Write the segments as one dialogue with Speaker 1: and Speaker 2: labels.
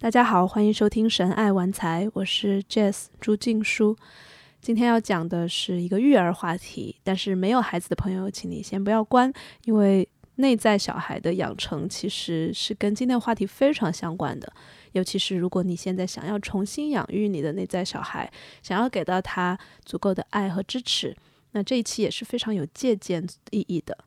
Speaker 1: 大家好，欢迎收听《神爱玩财》，我是 Jess 朱静书。今天要讲的是一个育儿话题，但是没有孩子的朋友，请你先不要关，因为内在小孩的养成其实是跟今天的话题非常相关的。尤其是如果你现在想要重新养育你的内在小孩，想要给到他足够的爱和支持，那这一期也是非常有借鉴意义的。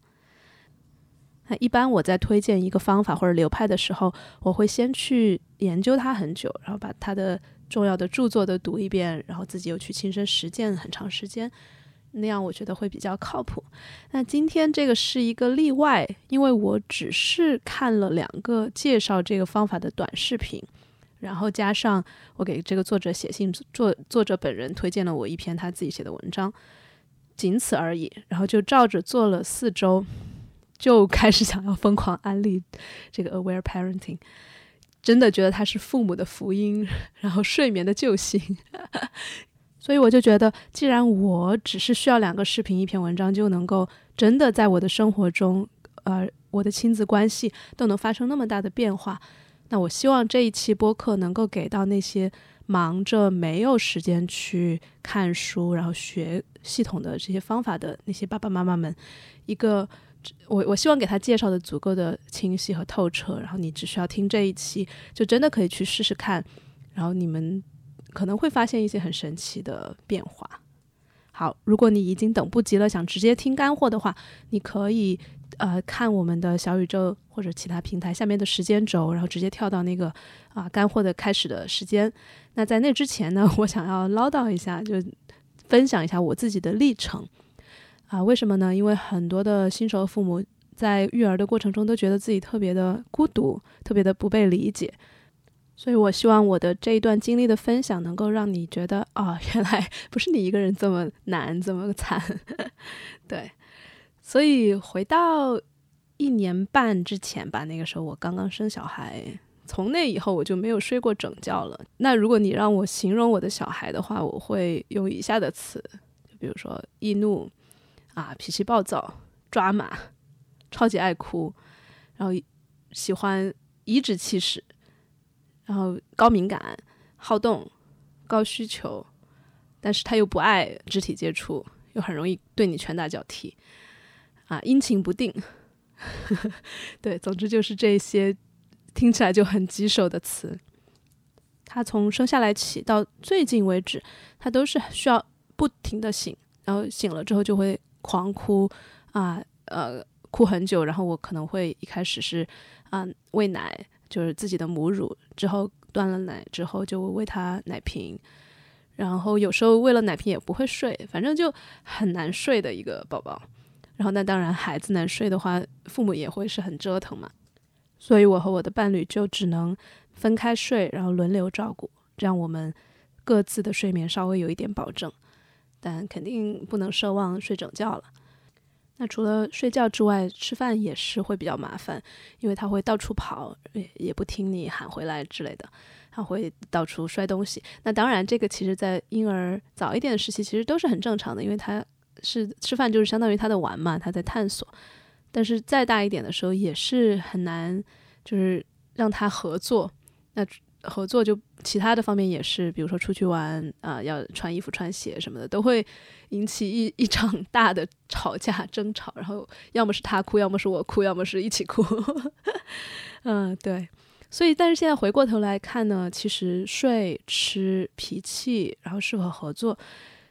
Speaker 1: 那一般我在推荐一个方法或者流派的时候，我会先去研究它很久，然后把它的重要的著作都读一遍，然后自己又去亲身实践很长时间，那样我觉得会比较靠谱。那今天这个是一个例外，因为我只是看了两个介绍这个方法的短视频，然后加上我给这个作者写信，作作者本人推荐了我一篇他自己写的文章，仅此而已。然后就照着做了四周。就开始想要疯狂安利这个 Aware Parenting，真的觉得它是父母的福音，然后睡眠的救星。所以我就觉得，既然我只是需要两个视频、一篇文章就能够真的在我的生活中，呃，我的亲子关系都能发生那么大的变化，那我希望这一期播客能够给到那些忙着没有时间去看书，然后学系统的这些方法的那些爸爸妈妈们一个。我我希望给他介绍的足够的清晰和透彻，然后你只需要听这一期，就真的可以去试试看，然后你们可能会发现一些很神奇的变化。好，如果你已经等不及了，想直接听干货的话，你可以呃看我们的小宇宙或者其他平台下面的时间轴，然后直接跳到那个啊干货的开始的时间。那在那之前呢，我想要唠叨一下，就分享一下我自己的历程。啊，为什么呢？因为很多的新手父母在育儿的过程中都觉得自己特别的孤独，特别的不被理解，所以我希望我的这一段经历的分享能够让你觉得，哦，原来不是你一个人这么难，这么惨。对，所以回到一年半之前吧，那个时候我刚刚生小孩，从那以后我就没有睡过整觉了。那如果你让我形容我的小孩的话，我会用以下的词，就比如说易怒。啊，脾气暴躁、抓马，超级爱哭，然后喜欢颐指气使，然后高敏感、好动、高需求，但是他又不爱肢体接触，又很容易对你拳打脚踢，啊，阴晴不定，对，总之就是这些听起来就很棘手的词。他从生下来起到最近为止，他都是需要不停的醒，然后醒了之后就会。狂哭啊，呃，哭很久，然后我可能会一开始是啊喂奶，就是自己的母乳，之后断了奶之后就喂他奶瓶，然后有时候喂了奶瓶也不会睡，反正就很难睡的一个宝宝。然后那当然孩子难睡的话，父母也会是很折腾嘛，所以我和我的伴侣就只能分开睡，然后轮流照顾，这样我们各自的睡眠稍微有一点保证。但肯定不能奢望睡整觉了。那除了睡觉之外，吃饭也是会比较麻烦，因为他会到处跑，也不听你喊回来之类的，他会到处摔东西。那当然，这个其实在婴儿早一点的时期其实都是很正常的，因为他是吃饭就是相当于他的玩嘛，他在探索。但是再大一点的时候也是很难，就是让他合作。那合作就其他的方面也是，比如说出去玩啊，要穿衣服、穿鞋什么的，都会引起一一场大的吵架、争吵，然后要么是他哭，要么是我哭，要么是一起哭。嗯，对。所以，但是现在回过头来看呢，其实睡、吃、脾气，然后是否合作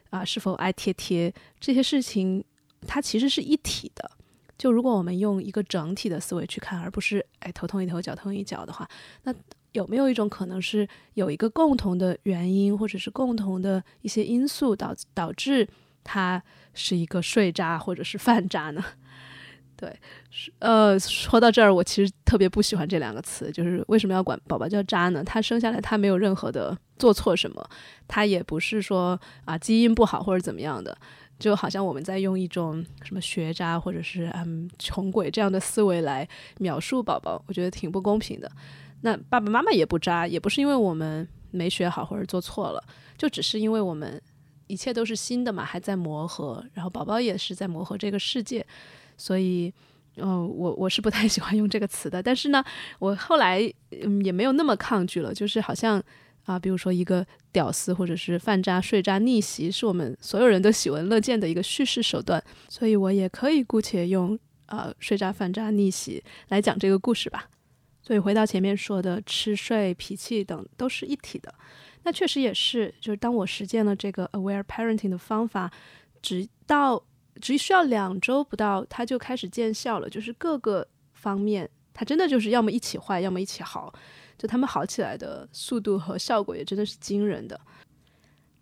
Speaker 1: 啊，是否爱贴贴这些事情，它其实是一体的。就如果我们用一个整体的思维去看，而不是哎头痛一头脚痛一脚的话，那。有没有一种可能是有一个共同的原因，或者是共同的一些因素导导致他是一个睡渣或者是饭渣呢？对，呃，说到这儿，我其实特别不喜欢这两个词，就是为什么要管宝宝叫渣呢？他生下来他没有任何的做错什么，他也不是说啊基因不好或者怎么样的，就好像我们在用一种什么学渣或者是嗯穷鬼这样的思维来描述宝宝，我觉得挺不公平的。那爸爸妈妈也不渣，也不是因为我们没学好或者做错了，就只是因为我们一切都是新的嘛，还在磨合，然后宝宝也是在磨合这个世界，所以哦，我我是不太喜欢用这个词的，但是呢，我后来嗯也没有那么抗拒了，就是好像啊，比如说一个屌丝或者是饭渣、睡渣逆袭，是我们所有人都喜闻乐见的一个叙事手段，所以我也可以姑且用呃睡渣、饭渣、逆袭来讲这个故事吧。所以回到前面说的吃睡、脾气等都是一体的，那确实也是，就是当我实践了这个 aware parenting 的方法，直到。只需要两周不到，它就开始见效了。就是各个方面，它真的就是要么一起坏，要么一起好。就他们好起来的速度和效果也真的是惊人的。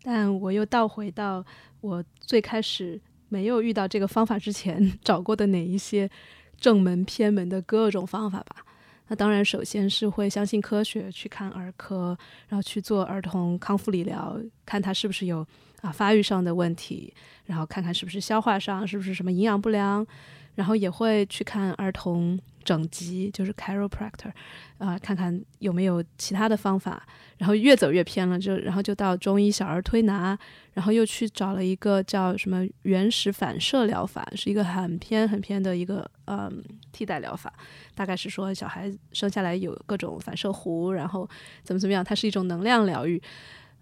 Speaker 1: 但我又倒回到我最开始没有遇到这个方法之前 找过的哪一些正门偏门的各种方法吧。那当然，首先是会相信科学，去看儿科，然后去做儿童康复理疗，看他是不是有。啊，发育上的问题，然后看看是不是消化上，是不是什么营养不良，然后也会去看儿童整脊，就是 chiropractor，啊，看看有没有其他的方法，然后越走越偏了，就然后就到中医小儿推拿，然后又去找了一个叫什么原始反射疗法，是一个很偏很偏的一个嗯替代疗法，大概是说小孩生下来有各种反射弧，然后怎么怎么样，它是一种能量疗愈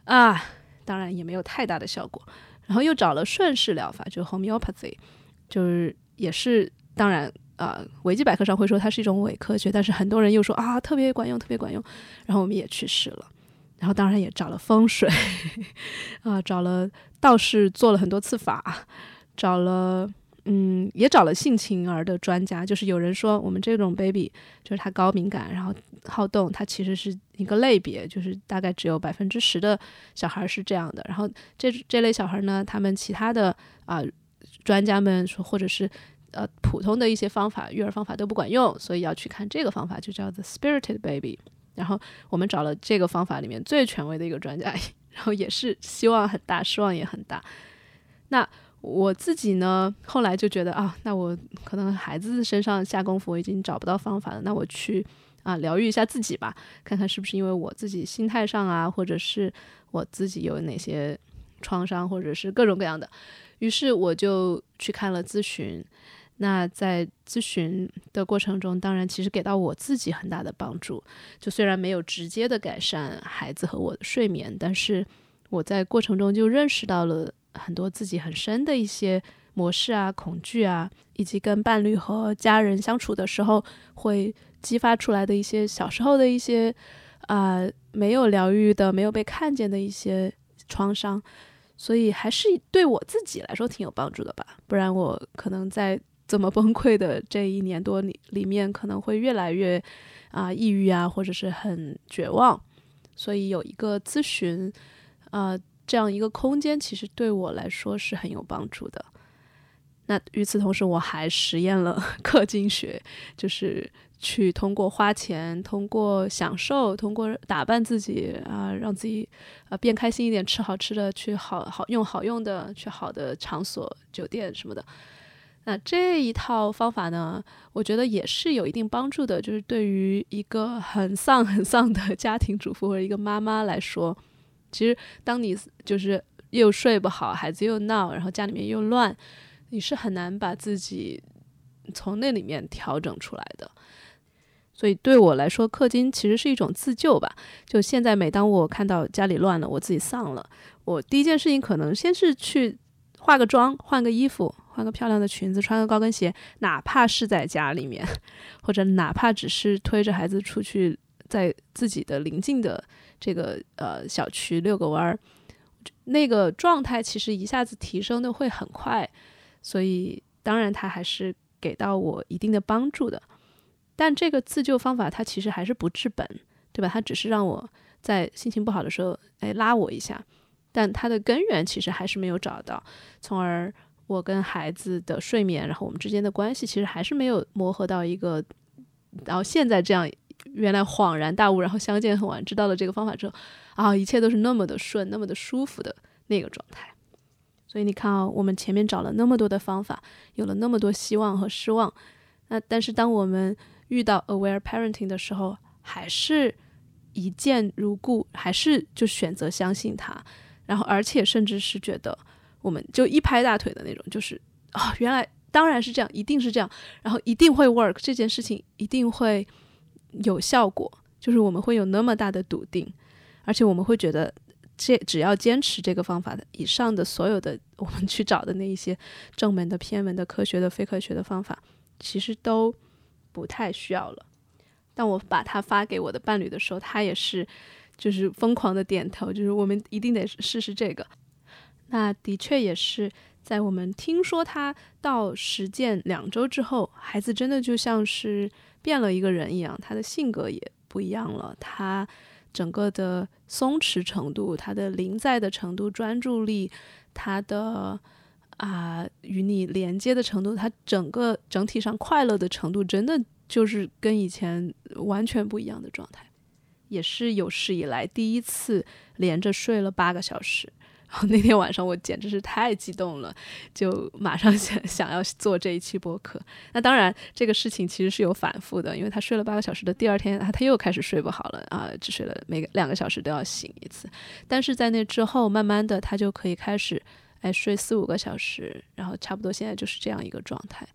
Speaker 1: 啊。当然也没有太大的效果，然后又找了顺势疗法，就 homeopathy，就是也是当然啊，维基百科上会说它是一种伪科学，但是很多人又说啊特别管用，特别管用，然后我们也去试了，然后当然也找了风水 啊，找了道士做了很多次法，找了。嗯，也找了性情儿的专家，就是有人说我们这种 baby 就是他高敏感，然后好动，他其实是一个类别，就是大概只有百分之十的小孩是这样的。然后这这类小孩呢，他们其他的啊专家们说，或者是呃普通的一些方法育儿方法都不管用，所以要去看这个方法，就叫 the spirited baby。然后我们找了这个方法里面最权威的一个专家，然后也是希望很大，失望也很大。那。我自己呢，后来就觉得啊，那我可能孩子身上下功夫，我已经找不到方法了。那我去啊疗愈一下自己吧，看看是不是因为我自己心态上啊，或者是我自己有哪些创伤，或者是各种各样的。于是我就去看了咨询。那在咨询的过程中，当然其实给到我自己很大的帮助。就虽然没有直接的改善孩子和我的睡眠，但是我在过程中就认识到了。很多自己很深的一些模式啊、恐惧啊，以及跟伴侣和家人相处的时候会激发出来的一些小时候的一些啊没有疗愈的、没有被看见的一些创伤，所以还是对我自己来说挺有帮助的吧。不然我可能在这么崩溃的这一年多里里面，可能会越来越啊抑郁啊，或者是很绝望。所以有一个咨询啊。这样一个空间其实对我来说是很有帮助的。那与此同时，我还实验了 氪金学，就是去通过花钱、通过享受、通过打扮自己啊，让自己啊变开心一点，吃好吃的，去好好用好用的，去好的场所、酒店什么的。那这一套方法呢，我觉得也是有一定帮助的，就是对于一个很丧很丧的家庭主妇或者一个妈妈来说。其实，当你就是又睡不好，孩子又闹，然后家里面又乱，你是很难把自己从那里面调整出来的。所以对我来说，氪金其实是一种自救吧。就现在，每当我看到家里乱了，我自己丧了，我第一件事情可能先是去化个妆，换个衣服，换个漂亮的裙子，穿个高跟鞋，哪怕是在家里面，或者哪怕只是推着孩子出去，在自己的邻近的。这个呃小区遛个弯儿，那个状态其实一下子提升的会很快，所以当然它还是给到我一定的帮助的。但这个自救方法它其实还是不治本，对吧？它只是让我在心情不好的时候，哎拉我一下，但它的根源其实还是没有找到，从而我跟孩子的睡眠，然后我们之间的关系其实还是没有磨合到一个，然后现在这样。原来恍然大悟，然后相见恨晚，知道了这个方法之后，啊，一切都是那么的顺，那么的舒服的那个状态。所以你看啊，我们前面找了那么多的方法，有了那么多希望和失望，那但是当我们遇到 aware parenting 的时候，还是一见如故，还是就选择相信他，然后而且甚至是觉得，我们就一拍大腿的那种，就是啊，原来当然是这样，一定是这样，然后一定会 work，这件事情一定会有效果，就是我们会有那么大的笃定，而且我们会觉得。这只要坚持这个方法的，以上的所有的我们去找的那一些正门的、偏门的、科学的、非科学的方法，其实都不太需要了。当我把它发给我的伴侣的时候，他也是就是疯狂的点头，就是我们一定得试试这个。那的确也是在我们听说他到实践两周之后，孩子真的就像是变了一个人一样，他的性格也不一样了，他。整个的松弛程度，他的临在的程度，专注力，他的啊与你连接的程度，他整个整体上快乐的程度，真的就是跟以前完全不一样的状态，也是有史以来第一次连着睡了八个小时。然后那天晚上我简直是太激动了，就马上想想要做这一期播客。那当然，这个事情其实是有反复的，因为他睡了八个小时的第二天，他他又开始睡不好了啊，只睡了每个两个小时都要醒一次。但是在那之后，慢慢的他就可以开始哎睡四五个小时，然后差不多现在就是这样一个状态。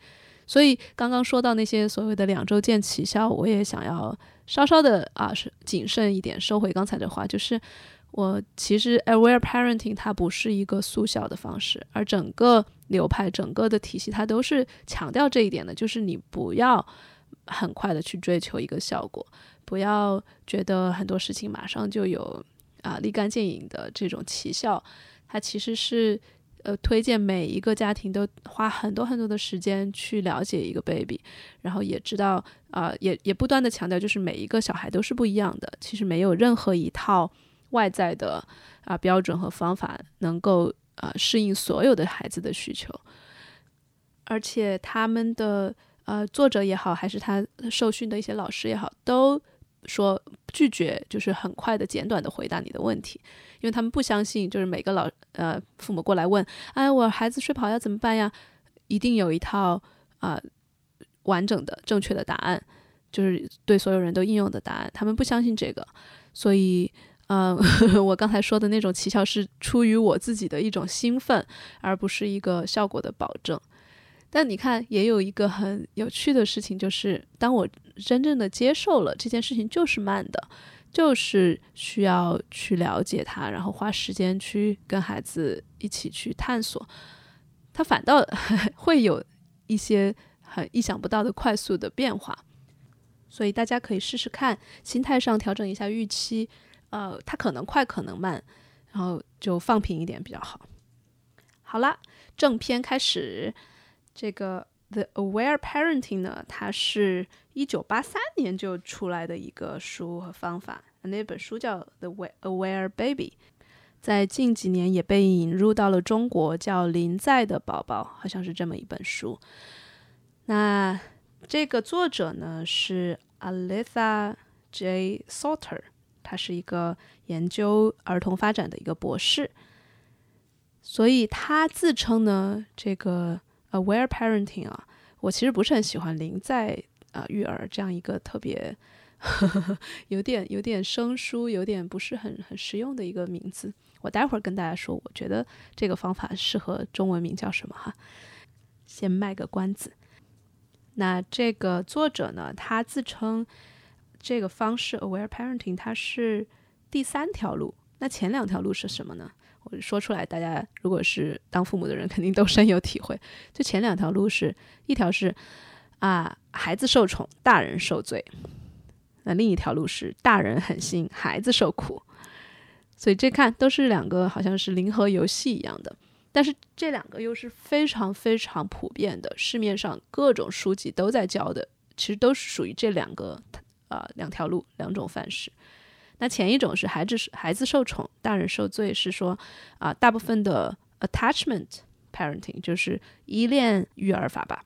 Speaker 1: 所以刚刚说到那些所谓的两周见奇效，我也想要稍稍的啊是谨慎一点，收回刚才的话，就是。我其实 aware parenting 它不是一个速效的方式，而整个流派、整个的体系它都是强调这一点的，就是你不要很快的去追求一个效果，不要觉得很多事情马上就有啊立竿见影的这种奇效。它其实是呃推荐每一个家庭都花很多很多的时间去了解一个 baby，然后也知道啊也也不断的强调，就是每一个小孩都是不一样的，其实没有任何一套。外在的啊标准和方法能够啊适应所有的孩子的需求，而且他们的呃作者也好，还是他受训的一些老师也好，都说拒绝就是很快的简短的回答你的问题，因为他们不相信就是每个老呃父母过来问，哎，我孩子睡不好要怎么办呀？一定有一套啊完整的正确的答案，就是对所有人都应用的答案，他们不相信这个，所以。嗯，我刚才说的那种奇效是出于我自己的一种兴奋，而不是一个效果的保证。但你看，也有一个很有趣的事情，就是当我真正的接受了这件事情就是慢的，就是需要去了解它，然后花时间去跟孩子一起去探索，它反倒 会有一些很意想不到的快速的变化。所以大家可以试试看，心态上调整一下预期。呃，它可能快，可能慢，然后就放平一点比较好。好了，正片开始。这个《The Aware Parenting》呢，它是一九八三年就出来的一个书和方法。那本书叫《The Aware Baby》，在近几年也被引入到了中国，叫《临在的宝宝》，好像是这么一本书。那这个作者呢是 Alitha J. Salter。他是一个研究儿童发展的一个博士，所以他自称呢，这个 aware parenting 啊，我其实不是很喜欢“临在啊育儿”这样一个特别 有点有点生疏、有点不是很很实用的一个名字。我待会儿跟大家说，我觉得这个方法适合中文名叫什么哈，先卖个关子。那这个作者呢，他自称。这个方式 aware parenting 它是第三条路，那前两条路是什么呢？我说出来，大家如果是当父母的人，肯定都深有体会。就前两条路是一条是啊，孩子受宠，大人受罪；那另一条路是大人狠心，孩子受苦。所以这看都是两个好像是零和游戏一样的，但是这两个又是非常非常普遍的，市面上各种书籍都在教的，其实都是属于这两个。呃，两条路，两种范式。那前一种是孩子孩子受宠，大人受罪，是说啊，大部分的 attachment parenting 就是依恋育儿法吧，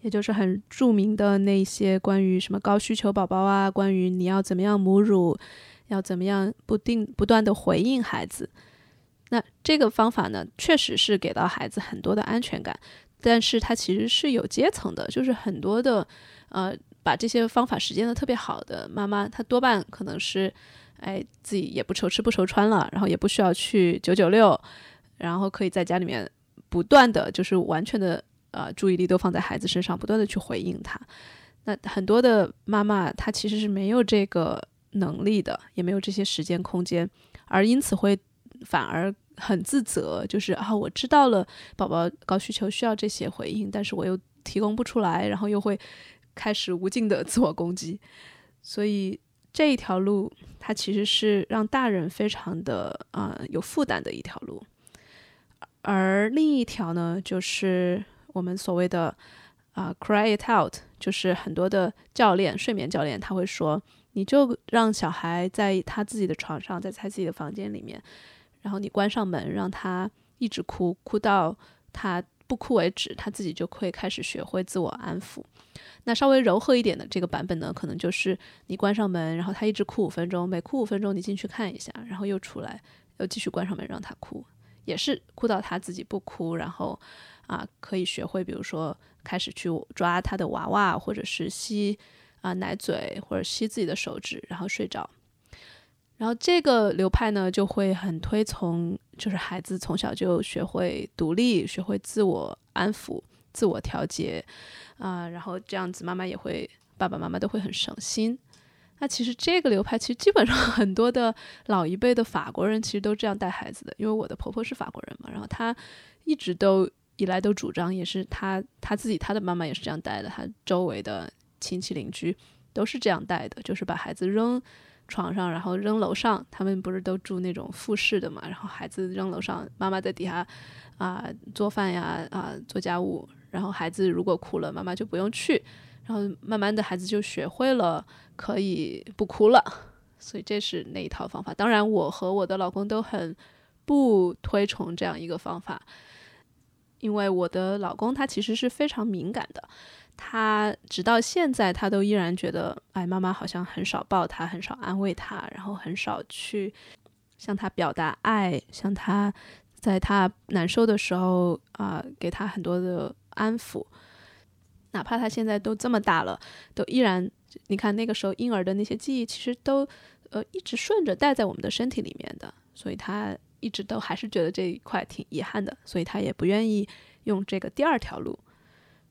Speaker 1: 也就是很著名的那些关于什么高需求宝宝啊，关于你要怎么样母乳，要怎么样不定不断的回应孩子。那这个方法呢，确实是给到孩子很多的安全感，但是它其实是有阶层的，就是很多的呃。把这些方法实践的特别好的妈妈，她多半可能是，哎，自己也不愁吃不愁穿了，然后也不需要去九九六，然后可以在家里面不断的就是完全的呃注意力都放在孩子身上，不断的去回应他。那很多的妈妈她其实是没有这个能力的，也没有这些时间空间，而因此会反而很自责，就是啊，我知道了宝宝高需求需要这些回应，但是我又提供不出来，然后又会开始无尽的自我攻击。所以这一条路，它其实是让大人非常的啊有负担的一条路。而另一条呢，就是我们所谓的啊，cry it out，就是很多的教练，睡眠教练他会说，你就让小孩在他自己的床上，在他自己的房间里面，然后你关上门，让他一直哭，哭到他不哭为止，他自己就会开始学会自我安抚。那稍微柔和一点的这个版本呢，可能就是你关上门，然后他一直哭五分钟，每哭五分钟你进去看一下，然后又出来，又继续关上门让他哭。也是哭到他自己不哭，然后啊，可以学会，比如说开始去抓他的娃娃，或者是吸啊奶嘴，或者吸自己的手指，然后睡着。然后这个流派呢，就会很推崇，就是孩子从小就学会独立，学会自我安抚、自我调节啊，然后这样子妈妈也会，爸爸妈妈都会很省心。那其实这个流派，其实基本上 很多的老一辈的法国人其实都这样带孩子的，因为我的婆婆是法国人嘛，然后她一直都以来都主张，也是她她自己她的妈妈也是这样带的，她周围的亲戚邻居都是这样带的，就是把孩子扔床上，然后扔楼上，他们不是都住那种复式的嘛，然后孩子扔楼上，妈妈在底下啊做饭呀啊做家务，然后孩子如果哭了，妈妈就不用去。然后慢慢的孩子就学会了可以不哭了，所以这是那一套方法。当然，我和我的老公都很不推崇这样一个方法，因为我的老公他其实是非常敏感的，他直到现在他都依然觉得，哎，妈妈好像很少抱他，很少安慰他，然后很少去向他表达爱，向他在他难受的时候啊，给他很多的安抚。哪怕他现在都这么大了，都依然，你看那个时候婴儿的那些记忆，其实都，呃，一直顺着带在我们的身体里面的，所以他一直都还是觉得这一块挺遗憾的，所以他也不愿意用这个第二条路。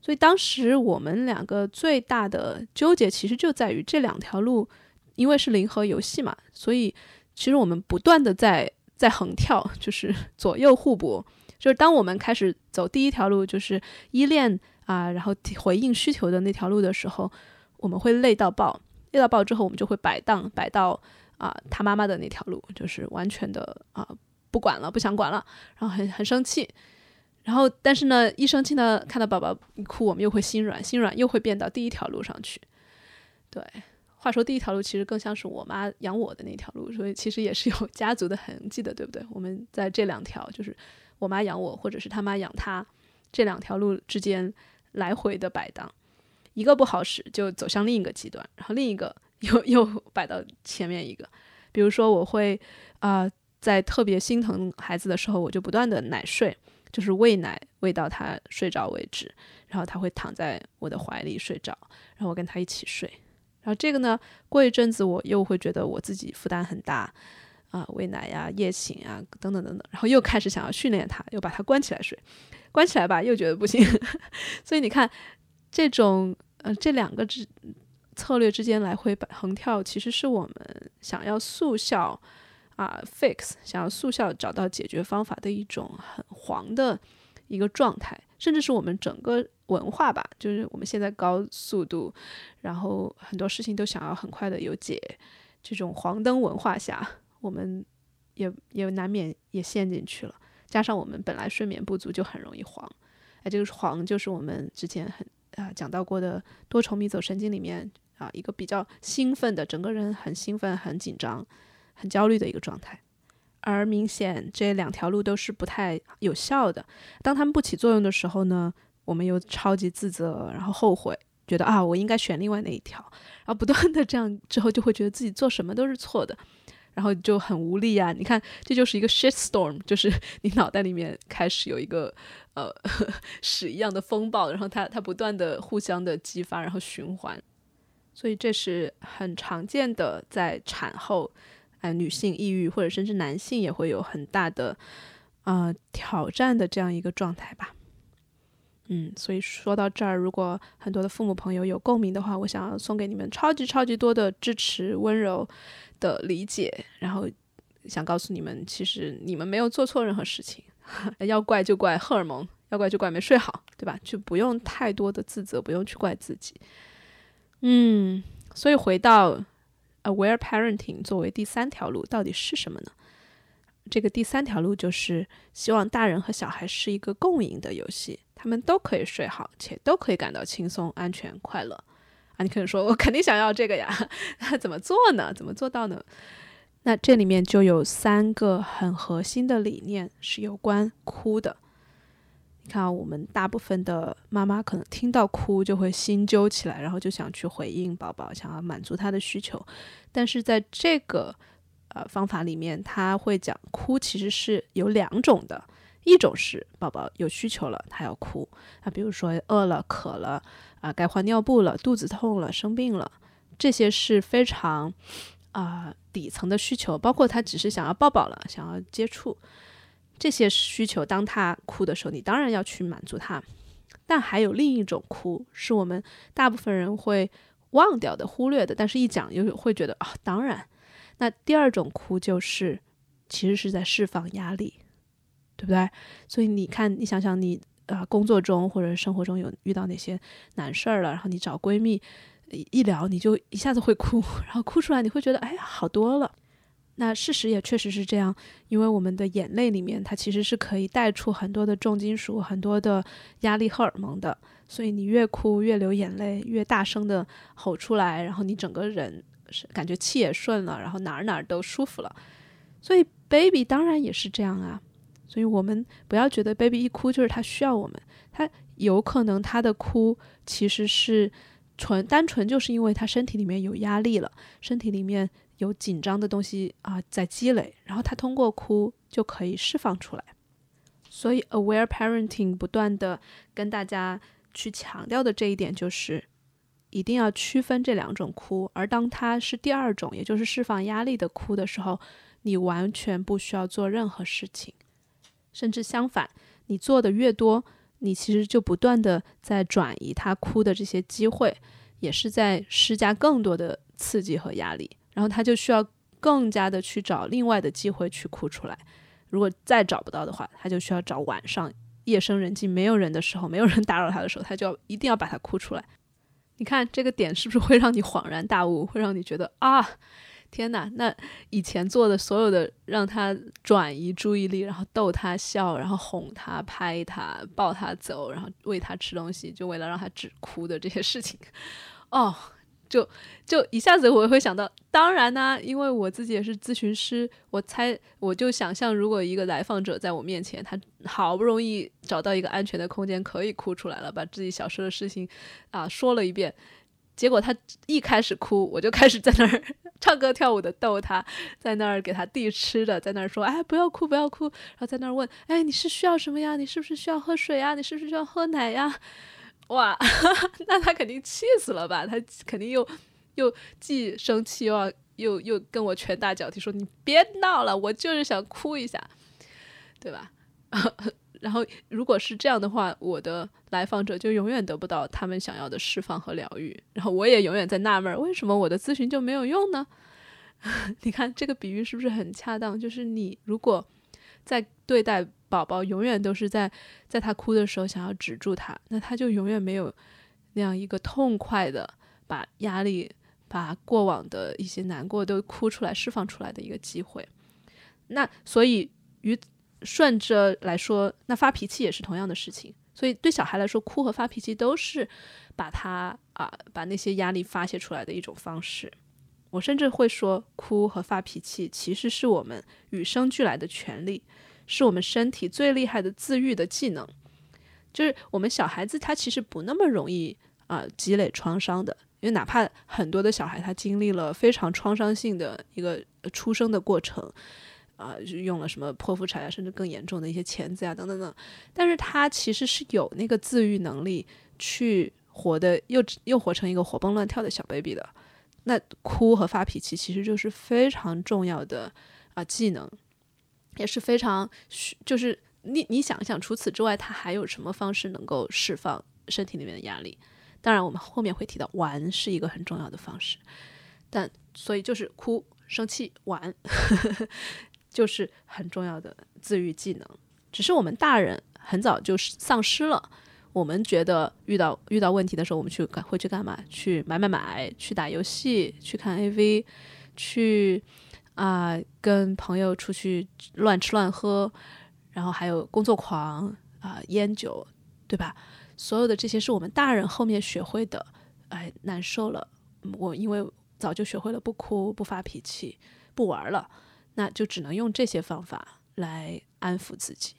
Speaker 1: 所以当时我们两个最大的纠结，其实就在于这两条路，因为是零和游戏嘛，所以其实我们不断的在在横跳，就是 左右互搏。就是当我们开始走第一条路，就是依恋。啊，然后回应需求的那条路的时候，我们会累到爆，累到爆之后，我们就会摆荡，摆到啊他妈妈的那条路，就是完全的啊不管了，不想管了，然后很很生气，然后但是呢，一生气呢，看到宝宝一哭，我们又会心软，心软又会变到第一条路上去。对，话说第一条路其实更像是我妈养我的那条路，所以其实也是有 家族的痕迹的，对不对？我们在这两条，就是我妈养我，或者是他妈养他这两条路之间。来回的摆荡，一个不好使就走向另一个极端，然后另一个 又又摆到前面一个。比如说，我会啊，在特别心疼孩子的时候，我就不断的奶睡，就是喂奶喂到他睡着为止，然后他会躺在我的怀里睡着，然后我跟他一起睡。然后这个呢，过一阵子我又会觉得我自己负担很大啊，喂奶呀、夜醒啊等等等等，然后又开始想要训练他，又把他关起来睡。关起来吧，又觉得不行，所以你看，这种呃这两个之策略之间来回横跳，其实是我们想要速效啊 fix，想要速效找到解决方法的一种很黄的一个状态，甚至是我们整个文化吧，就是我们现在高速度，然后很多事情都想要很快的有解，这种黄灯文化下，我们也也难免也陷进去了。加上我们本来睡眠不足，就很容易黄。哎，这个黄就是我们之前很啊讲到过的多重迷走神经里面啊一个比较兴奋的，整个人很兴奋、很紧张、很焦虑的一个状态。而明显这两条路都是不太有效的。当他们不起作用的时候呢，我们又超级自责，然后后悔，觉得啊我应该选另外那一条，然后不断的这样之后，就会觉得自己做什么都是错的。然后就很无力啊！你看，这就是一个 shit storm，就是你脑袋里面开始有一个呃 屎一样的风暴，然后它它不断的互相的激发，然后循环。所以这是很常见的，在产后，女性抑郁或者甚至男性也会有很大的呃挑战的这样一个状态吧。嗯，所以说到这儿，如果很多的父母朋友有共鸣的话，我想要送给你们超级超级多的支持、温柔的理解，然后想告诉你们，其实你们没有做错任何事情，要怪就怪荷尔蒙，要怪就怪没睡好，对吧？就不用太多的自责，不用去怪自己。嗯，所以回到 aware parenting 作为第三条路，到底是什么呢？这个第三条路就是希望大人和小孩是一个共赢的游戏，他们都可以睡好，且都可以感到轻松、安全、快乐。啊，你可能说，我肯定想要这个呀，怎么做呢？怎么做到呢？那这里面就有三个很核心的理念是有关哭的。你看，我们大部分的妈妈可能听到哭就会心揪起来，然后就想去回应宝宝，想要满足他的需求。但是在这个呃方法里面，他会讲哭其实是有两种的，一种是宝宝有需求了，他要哭，那比如说饿了、渴了啊，该换尿布了、肚子痛了、生病了，这些是非常啊底层的需求，包括他只是想要抱抱了、想要接触。这些需求，当他哭的时候，你当然要去满足他。但还有另一种哭，是我们大部分人会忘掉的、忽略的，但是一讲又会觉得啊，当然。那第二种哭就是，其实是在释放压力，对不对？所以你看，你想想，你啊，工作中或者生活中有遇到哪些难事儿了，然后你找闺蜜一聊，你就一下子会哭，然后哭出来，你会觉得哎，好多了。那事实也确实是这样，因为我们的眼泪里面，它其实是可以带出很多的重金属、很多的压力荷尔蒙的。所以你越哭越流眼泪，越大声的吼出来，然后你整个人是感觉气也顺了，然后哪儿哪儿都舒服了。所以 baby 当然也是这样啊。所以我们不要觉得 baby 一哭就是他需要我们，他有可能他的哭其实是纯单纯就是因为他身体里面有压力了，身体里面。有紧张的东西啊在积累，然后他通过哭就可以释放出来。所以，aware parenting 不断的跟大家去强调的这一点就是，一定要区分这两种哭。而当它是第二种，也就是释放压力的哭的时候，你完全不需要做任何事情，甚至相反，你做的越多，你其实就不断的在转移他哭的这些机会，也是在施加更多的刺激和压力。然后他就需要更加的去找另外的机会去哭出来，如果再找不到的话，他就需要找晚上夜深人静没有人的时候，没有人打扰他的时候，他就要一定要把它哭出来。你看这个点是不是会让你恍然大悟，会让你觉得啊，天哪！那以前做的所有的让他转移注意力，然后逗他笑，然后哄他、拍他、抱他走，然后喂他吃东西，就为了让他止哭的这些事情，哦。就就一下子我会想到，当然呢，因为我自己也是咨询师，我猜我就想象，如果一个来访者在我面前，他好不容易找到一个安全的空间，可以哭出来了，把自己小时候的事情啊说了一遍，结果他一开始哭，我就开始在那儿 唱歌跳舞的逗他，在那儿给他递吃的，在那儿说，哎，不要哭，不要哭，然后在那儿问，哎，你是需要什么呀？你是不是需要喝水呀？你是不是需要喝奶呀？哇，那他肯定气死了吧？他肯定又又既生气又要又又跟我拳打脚踢，说你别闹了，我就是想哭一下，对吧？然后如果是这样的话，我的来访者就永远得不到他们想要的释放和疗愈，然后我也永远在纳闷，为什么我的咨询就没有用呢？你看这个比喻是不是很恰当？就是你如果在对待。宝宝永远都是在在他哭的时候想要止住他，那他就永远没有那样一个痛快的把压力、把过往的一些难过都哭出来、释放出来的一个机会。那所以，于顺着来说，那发脾气也是同样的事情。所以对小孩来说，哭和发脾气都是把他啊把那些压力发泄出来的一种方式。我甚至会说，哭和发脾气其实是我们与生俱来的权利。是我们身体最厉害的自愈的技能，就是我们小孩子他其实不那么容易啊积累创伤的，因为哪怕很多的小孩他经历了非常创伤性的一个出生的过程，啊，就用了什么剖腹产啊，甚至更严重的一些钳子啊等等等，但是他其实是有那个自愈能力去活的又又活成一个活蹦乱跳的小 baby 的，那哭和发脾气其实就是非常重要的啊技能。也是非常需，就是你你想一想，除此之外，他还有什么方式能够释放身体里面的压力？当然，我们后面会提到玩是一个很重要的方式，但所以就是哭、生气、玩，就是很重要的自愈技能。只是我们大人很早就丧失了。我们觉得遇到遇到问题的时候，我们去会去干嘛？去买买买，去打游戏，去看 AV，去啊跟朋友出去乱吃乱喝，然后还有工作狂啊烟酒，对吧？所有的这些是我们大人后面学会的。哎，难受了，我因为早就学会了不哭、不发脾气、不玩了，那就只能用这些方法来安抚自己。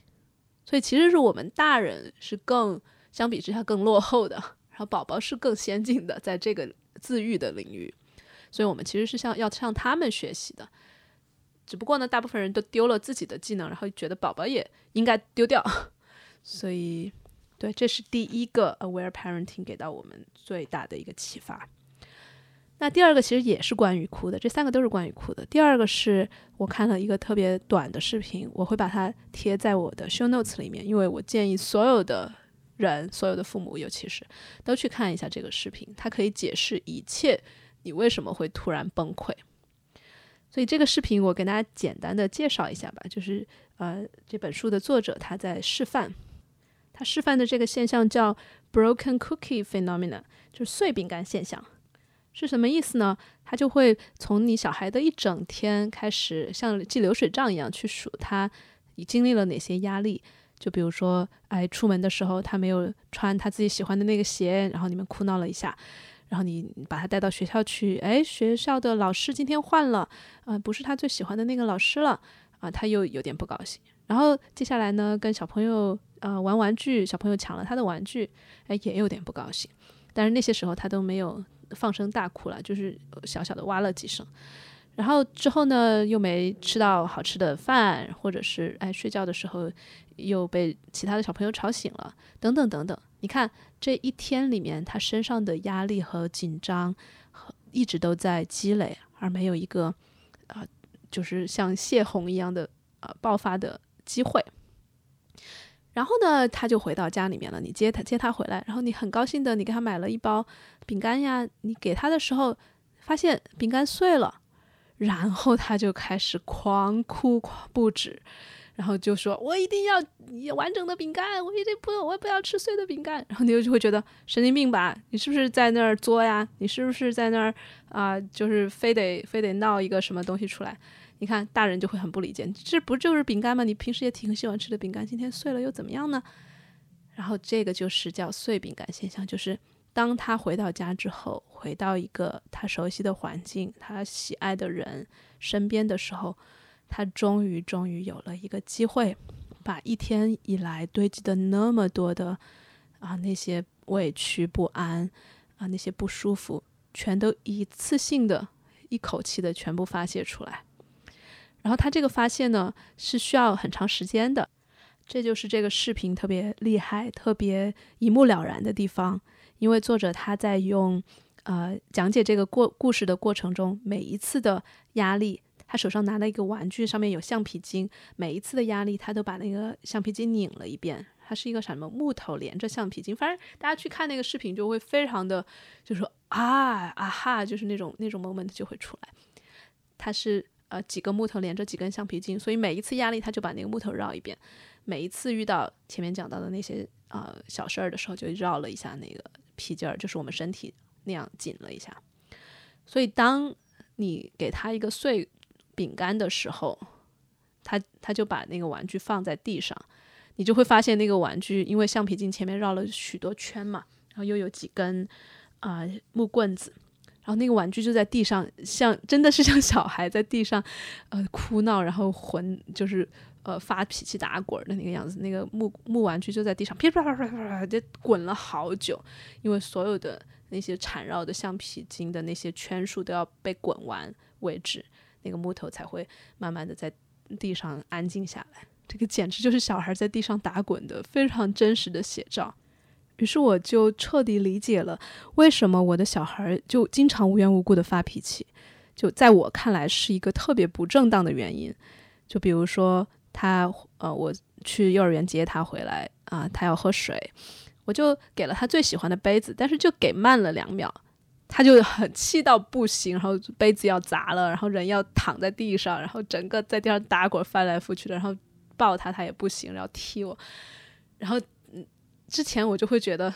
Speaker 1: 所以其实是我们大人是更。相比之下更落后的，然后宝宝是更先进的，在这个自愈的领域，所以我们其实是向要向他们学习的。只不过呢，大部分人都丢了自己的技能，然后觉得宝宝也应该丢掉。所以，对，这是第一个 aware parenting 给到我们最大的一个启发。那第二个其实也是关于哭的，这三个都是关于哭的。第二个是我看了一个特别短的视频，我会把它贴在我的 show notes 里面，因为我建议所有的。人所有的父母，尤其是都去看一下这个视频，它可以解释一切。你为什么会突然崩溃？所以这个视频我给大家简单的介绍一下吧。就是呃，这本书的作者他在示范，他示范的这个现象叫 “broken cookie phenomenon”，就是碎饼干现象。是什么意思呢？他就会从你小孩的一整天开始，像记流水账一样去数他你经历了哪些压力。就比如说，哎，出门的时候他没有穿他自己喜欢的那个鞋，然后你们哭闹了一下，然后你把他带到学校去，哎，学校的老师今天换了，啊，不是他最喜欢的那个老师了，啊，他又有点不高兴。然后接下来呢，跟小朋友呃玩玩具，小朋友抢了他的玩具，哎，也有点不高兴。但是那些时候他都没有放声大哭了，就是小小的哇了几声。然后之后呢，又没吃到好吃的饭，或者是哎睡觉的时候又被其他的小朋友吵醒了，等等等等。你看这一天里面，他身上的压力和紧张和一直都在积累，而没有一个啊，就是像泄洪一样的呃爆发的机会。然后呢，他就回到家里面了。你接他接他回来，然后你很高兴的，你给他买了一包饼干呀。你给他的时候，发现饼干碎了。然后他就开始狂哭狂不止，然后就说：“我一定要完整的饼干，我一定不，我不要吃碎的饼干。”然后你又就会觉得神经病吧？你是不是在那儿作呀？你是不是在那儿啊？就是非得非得闹一个什么东西出来？你看大人就会很不理解，这不就是饼干吗？你平时也挺喜欢吃的饼干，今天碎了又怎么样呢？然后这个就是叫碎饼干现象，就是。当他回到家之后，回到一个他熟悉的环境，他喜爱的人身边的时候，他终于终于有了一个机会，把一天以来堆积的那么多的啊那些委屈不安啊那些不舒服，全都一次性的一口气的全部发泄出来。然后他这个发泄呢是需要很长时间的，这就是这个视频特别厉害、特别一目了然的地方。因为作者他在用，呃，讲解这个过故事的过程中，每一次的压力，他手上拿了一个玩具，上面有橡皮筋，每一次的压力，他都把那个橡皮筋拧了一遍。它是一个什么木头连着橡皮筋，反正大家去看那个视频就会非常的，就说啊啊哈，就是那种那种 moment 就会出来。它是呃几个木头连着几根橡皮筋，所以每一次压力，他就把那个木头绕一遍。每一次遇到前面讲到的那些呃小事儿的时候，就绕了一下那个。皮筋儿就是我们身体那样紧了一下，所以当你给他一个碎饼干的时候，他他就把那个玩具放在地上，你就会发现那个玩具因为橡皮筋前面绕了许多圈嘛，然后又有几根啊木棍子，然后那个玩具就在地上，像真的是像小孩在地上呃哭闹，然后魂就是。呃，发脾气打滚的那个样子，那个木木玩具就在地上噼啪啪啪啪啪就滚了好久，因为所有的那些缠绕的橡皮筋的那些圈数都要被滚完为止，那个木头才会慢慢的在地上安静下来。这个简直就是小孩在地上打滚的非常真实的写照。于是我就彻底理解了为什么我的小孩就经常无缘无故的发脾气，就在我看来是一个特别不正当的原因。就比如说。他呃，我去幼儿园接他回来啊，他要喝水，我就给了他最喜欢的杯子，但是就给慢了两秒，他就很气到不行，然后杯子要砸了，然后人要躺在地上，然后整个在地上打滚翻来覆去的，然后抱他他也不行，然后踢我，然后嗯之前我就会觉得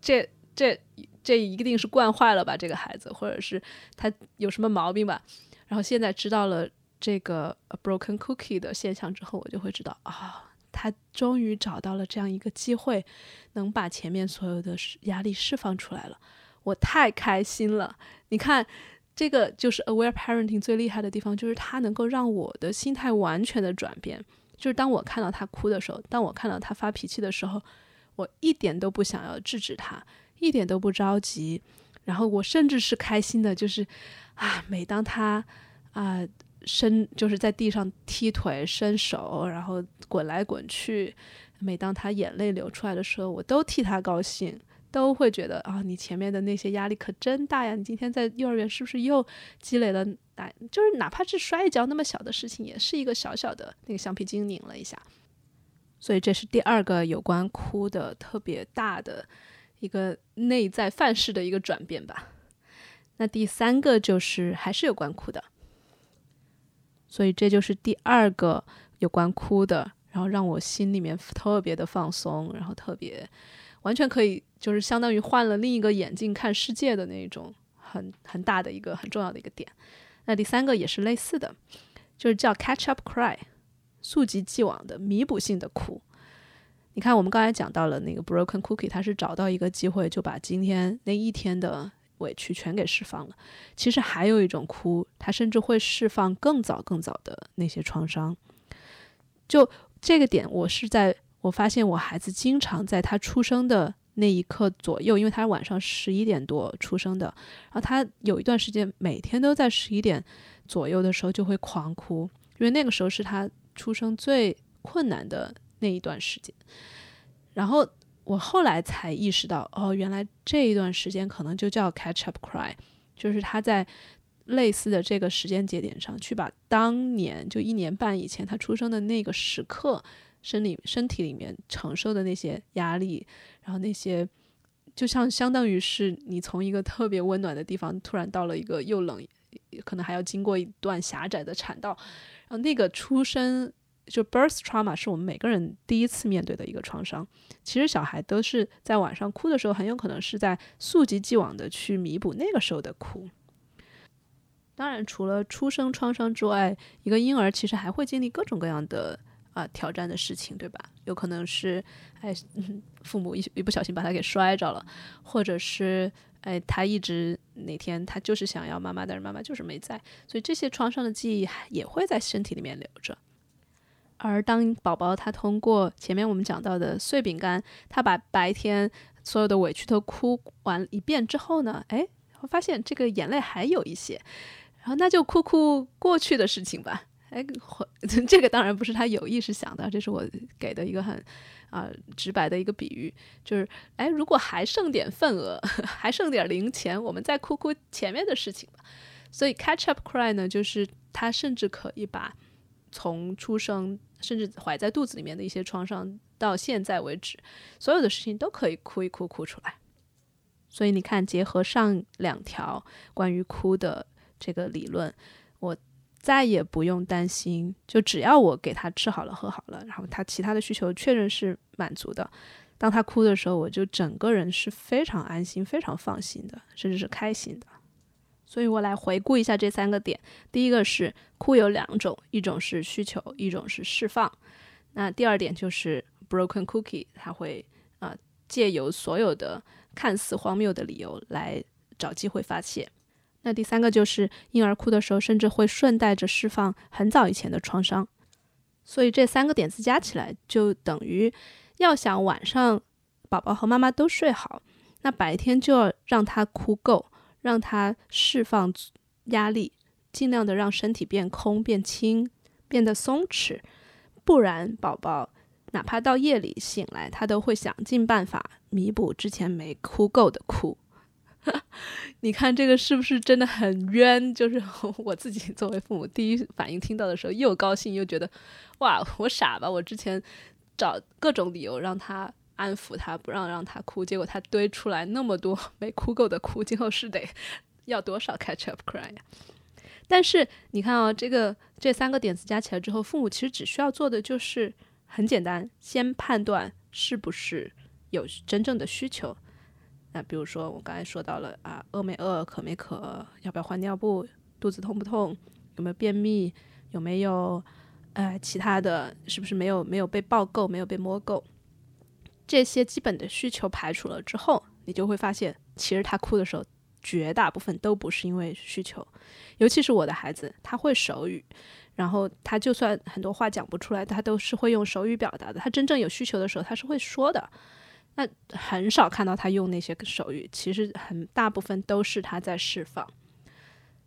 Speaker 1: 这这这一定是惯坏了吧这个孩子，或者是他有什么毛病吧，然后现在知道了。这个 broken cookie 的现象之后，我就会知道啊，他终于找到了这样一个机会，能把前面所有的压力释放出来了，我太开心了。你看，这个就是 aware parenting 最厉害的地方，就是它能够让我的心态完全的转变。就是当我看到他哭的时候，当我看到他发脾气的时候，我一点都不想要制止他，一点都不着急，然后我甚至是开心的，就是啊，每当他啊。伸就是在地上踢腿、伸手，然后滚来滚去。每当他眼泪流出来的时候，我都替他高兴，都会觉得啊，你前面的那些压力可真大呀！你今天在幼儿园是不是又积累了？哪就是哪怕是摔一跤那么小的事情，也是一个小小的那个橡皮筋拧了一下。所以这是第二个有关哭的特别大的一个内在范式的一个转变吧。那第三个就是还是有关哭的。所以这就是第二个有关哭的，然后让我心里面特别的放松，然后特别完全可以就是相当于换了另一个眼镜看世界的那种很很大的一个很重要的一个点。那第三个也是类似的，就是叫 catch up cry，溯及既往的弥补性的哭。你看，我们刚才讲到了那个 broken cookie，他是找到一个机会就把今天那一天的。委屈全给释放了。其实还有一种哭，它甚至会释放更早、更早的那些创伤。就这个点，我是在我发现我孩子经常在他出生的那一刻左右，因为他晚上十一点多出生的，然后他有一段时间每天都在十一点左右的时候就会狂哭，因为那个时候是他出生最困难的那一段时间。然后。我后来才意识到，哦，原来这一段时间可能就叫 catch up cry，就是他在类似的这个时间节点上去把当年就一年半以前他出生的那个时刻，生理身体里面承受的那些压力，然后那些就像相当于是你从一个特别温暖的地方突然到了一个又冷，可能还要经过一段狭窄的产道，然后那个出生。就 birth trauma 是我们每个人第一次面对的一个创伤。其实小孩都是在晚上哭的时候，很有可能是在溯及既往的去弥补那个时候的哭。当然，除了出生创伤之外，一个婴儿其实还会经历各种各样的啊挑战的事情，对吧？有可能是哎，父母一一不小心把他给摔着了，或者是哎，他一直哪天他就是想要妈妈，但是妈妈就是没在，所以这些创伤的记忆也会在身体里面留着。而当宝宝他通过前面我们讲到的碎饼干，他把白天所有的委屈都哭完一遍之后呢，哎，我发现这个眼泪还有一些，然后那就哭哭过去的事情吧。哎，这个当然不是他有意识想的，这是我给的一个很啊直白的一个比喻，就是哎，如果还剩点份额，还剩点零钱，我们再哭哭前面的事情吧。所以 catch up cry 呢，就是他甚至可以把从出生。甚至怀在肚子里面的一些创伤，到现在为止，所有的事情都可以哭一哭哭出来。所以你看，结合上两条关于哭的这个理论，我再也不用担心，就只要我给他吃好了、喝好了，然后他其他的需求确认是满足的，当他哭的时候，我就整个人是非常安心、非常放心的，甚至是开心的。所以我来回顾一下这三个点。第一个是哭有两种，一种是需求，一种是释放。那第二点就是 broken cookie，它会啊借由所有的看似荒谬的理由来找机会发泄。那第三个就是婴儿哭的时候，甚至会顺带着释放很早以前的创伤。所以这三个点子加起来，就等于要想晚上宝宝和妈妈都睡好，那白天就要让他哭够。让他释放压力，尽量的让身体变空、变轻、变得松弛，不然宝宝哪怕到夜里醒来，他都会想尽办法弥补之前没哭够的哭。你看这个是不是真的很冤？就是 我自己作为父母，第一反应听到的时候，又高兴又觉得，哇，我傻吧？我之前找各种理由让他安抚他，不让让他哭，结果他堆出来那么多 没哭够的哭，今后是得 要多少 catch up cry 呀？但是你看啊，这个这三个点子加起来之后，父母其实只需要做的就是很简单，先判断是不是有真正的需求。那比如说我刚才说到了啊，饿没饿，渴没渴，要不要换尿布，肚子痛不痛，有没有便秘，有没有呃其他的，是不是没有没有被抱够，没有被摸够，这些基本的需求排除了之后，你就会发现，其实他哭的时候，绝大部分都不是因为需求，尤其是我的孩子，他会手语，然后他就算很多话讲不出来，他都是会用手语表达的，他真正有需求的时候，他是会说的。那很少看到他用那些手语，其实很大部分都是他在释放。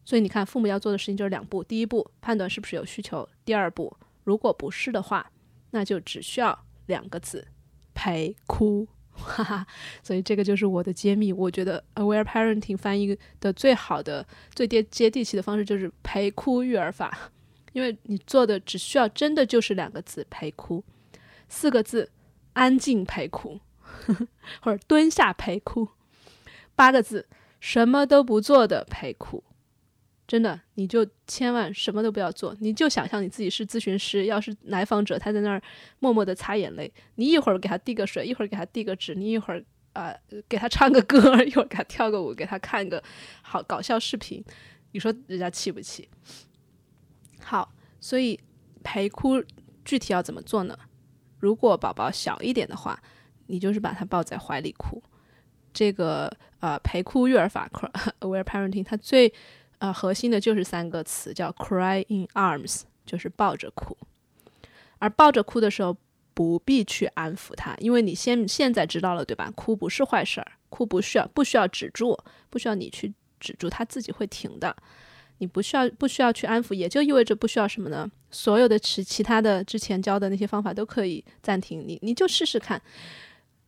Speaker 1: 所以你看，父母要做的事情就是两步：第一步，判断是不是有需求；第二步，如果不是的话，那就只需要两个字：陪哭。哈哈。所以这个就是我的揭秘。我觉得 aware parenting 翻译的最好的、最接接地气的方式就是陪哭育儿法，因为你做的只需要真的就是两个字：陪哭，四个字：安静陪哭。或者蹲下陪哭，八个字，什么都不做的陪哭，真的，你就千万什么都不要做，你就想象你自己是咨询师，要是来访者他在那儿默默的擦眼泪，你一会儿给他递个水，一会儿给他递个纸，你一会儿啊给他唱个歌，一会儿给他跳个舞，给他看个好搞笑视频，你说人家气不气？好，所以陪哭具体要怎么做呢？如果宝宝小一点的话。你就是把他抱在怀里哭，这个呃陪哭育儿法 （aware parenting） 它最呃核心的就是三个词，叫 cry in arms，就是抱着哭。而抱着哭的时候，不必去安抚他，因为你先现在知道了，对吧？哭不是坏事儿，哭不需要不需要止住，不需要你去止住，他自己会停的。你不需要不需要去安抚，也就意味着不需要什么呢？所有的其其他的之前教的那些方法都可以暂停，你你就试试看。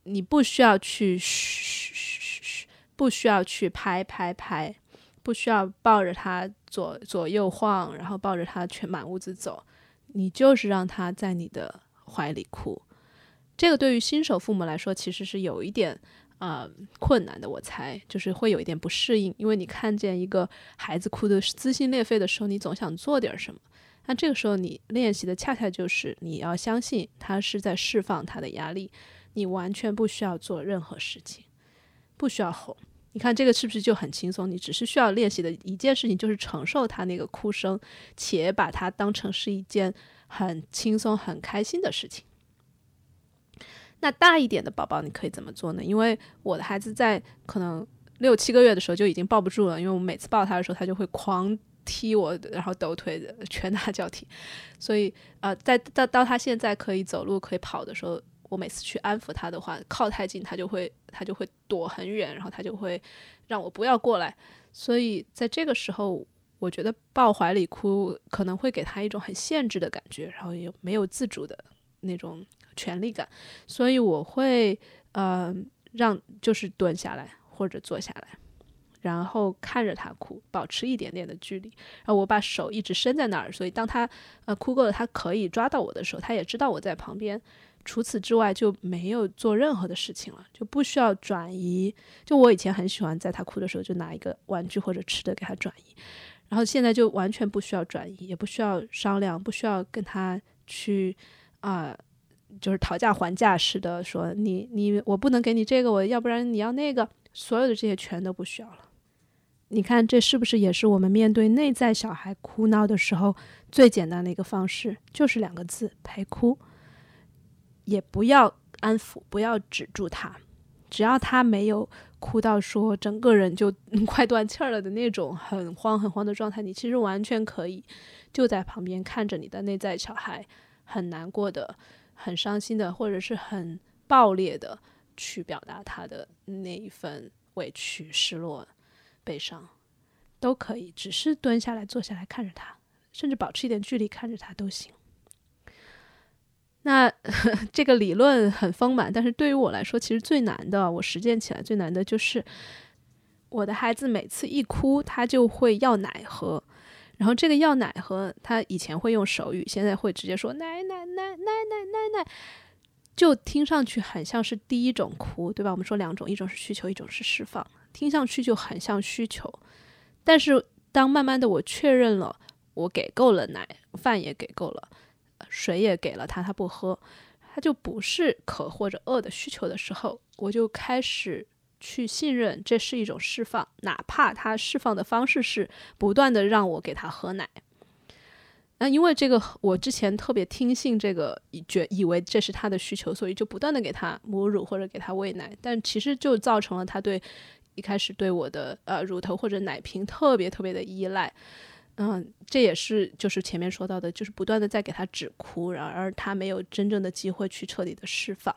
Speaker 1: 你不需要去嘘嘘嘘，不需要去拍拍拍，不需要抱着他左左右晃，然后抱着他全满屋子走，你就是让他在你的怀里哭。这个对于新手父母来说，其实是有一点啊困难的。我猜就是会有一点不适应，因为你看见一个孩子哭的撕心裂肺的时候，你总想做点什么。那这个时候你练习的恰恰就是你要相信他是在释放他的压力。你完全不需要做任何事情，不需要吼。你看这个是不是就很轻松？你只是需要练习的一件事情就是承受他那个哭声，且把它当成是一件很轻松、很开心的事情。那大一点的宝宝你可以怎么做呢？因为我的孩子在可能六七个月的时候就已经抱不住了，因为我每次抱他的时候，他就会狂踢我，然后抖腿，拳打脚踢。所以呃，在到到他现在可以走路、可以跑的时候。我每次去安抚他的话，靠太近他就会他就会躲很远，然后他就会让我不要过来。所以在这个时候，我觉得抱怀里哭可能会给他一种很限制的感觉，然后也没有自主的那种权利感。所以我会呃让就是蹲下来或者坐下来，然后看着他哭，保持一点点的距离。然后我把手一直伸在那儿，所以当他呃哭够了，他可以抓到我的时候，他也知道我在旁边。除此之外就没有做任何的事情了，就不需要转移。就我以前很喜欢在他哭的时候就拿一个玩具或者吃的给他转移，然后现在就完全不需要转移，也不需要商量，不需要跟他去啊，就是讨价还价似的说你你我不能给你这个，我要不然你要那个，所有的这些全都不需要了。你看这是不是也是我们面对内在小孩哭闹的时候最简单的一个方式，就是两个字陪哭。也不要安抚，不要止住他，只要他没有哭到说整个人就快断气儿了的那种很慌很慌的状态，你其实完全可以就在旁边看着你的内在小孩很难过的、很伤心的，或者是很爆裂的去表达他的那一份委屈、失落、悲伤，都可以，只是蹲下来、坐下来看着他，甚至保持一点距离看着他都行。那 这个理论很丰满，但是对于我来说，其实最难的，我实践起来最难的就是，我的孩子每次一哭，他就会要奶喝，然后这个要奶喝，他以前会用手语，现在会直接说奶奶奶奶奶奶奶，就听上去很像是第一种哭，对吧？我们说两种，一种是需求，一种是释放，听上去就很像需求。但是当慢慢的我确认了，我给够了奶，饭也给够了，水也给了他，他不喝。他就不是渴或者饿的需求的时候，我就开始去信任这是一种释放，哪怕他释放的方式是不断的让我给他喝奶。那因为这个，我之前特别听信这个，觉以为这是他的需求，所以就不断的给他母乳或者给他喂奶，但其实就造成了他对一开始对我的呃乳头或者奶瓶特别特别的依赖。嗯，这也是就是前面说到的，就是不断的在给他止哭，然而他没有真正的机会去彻底的释放，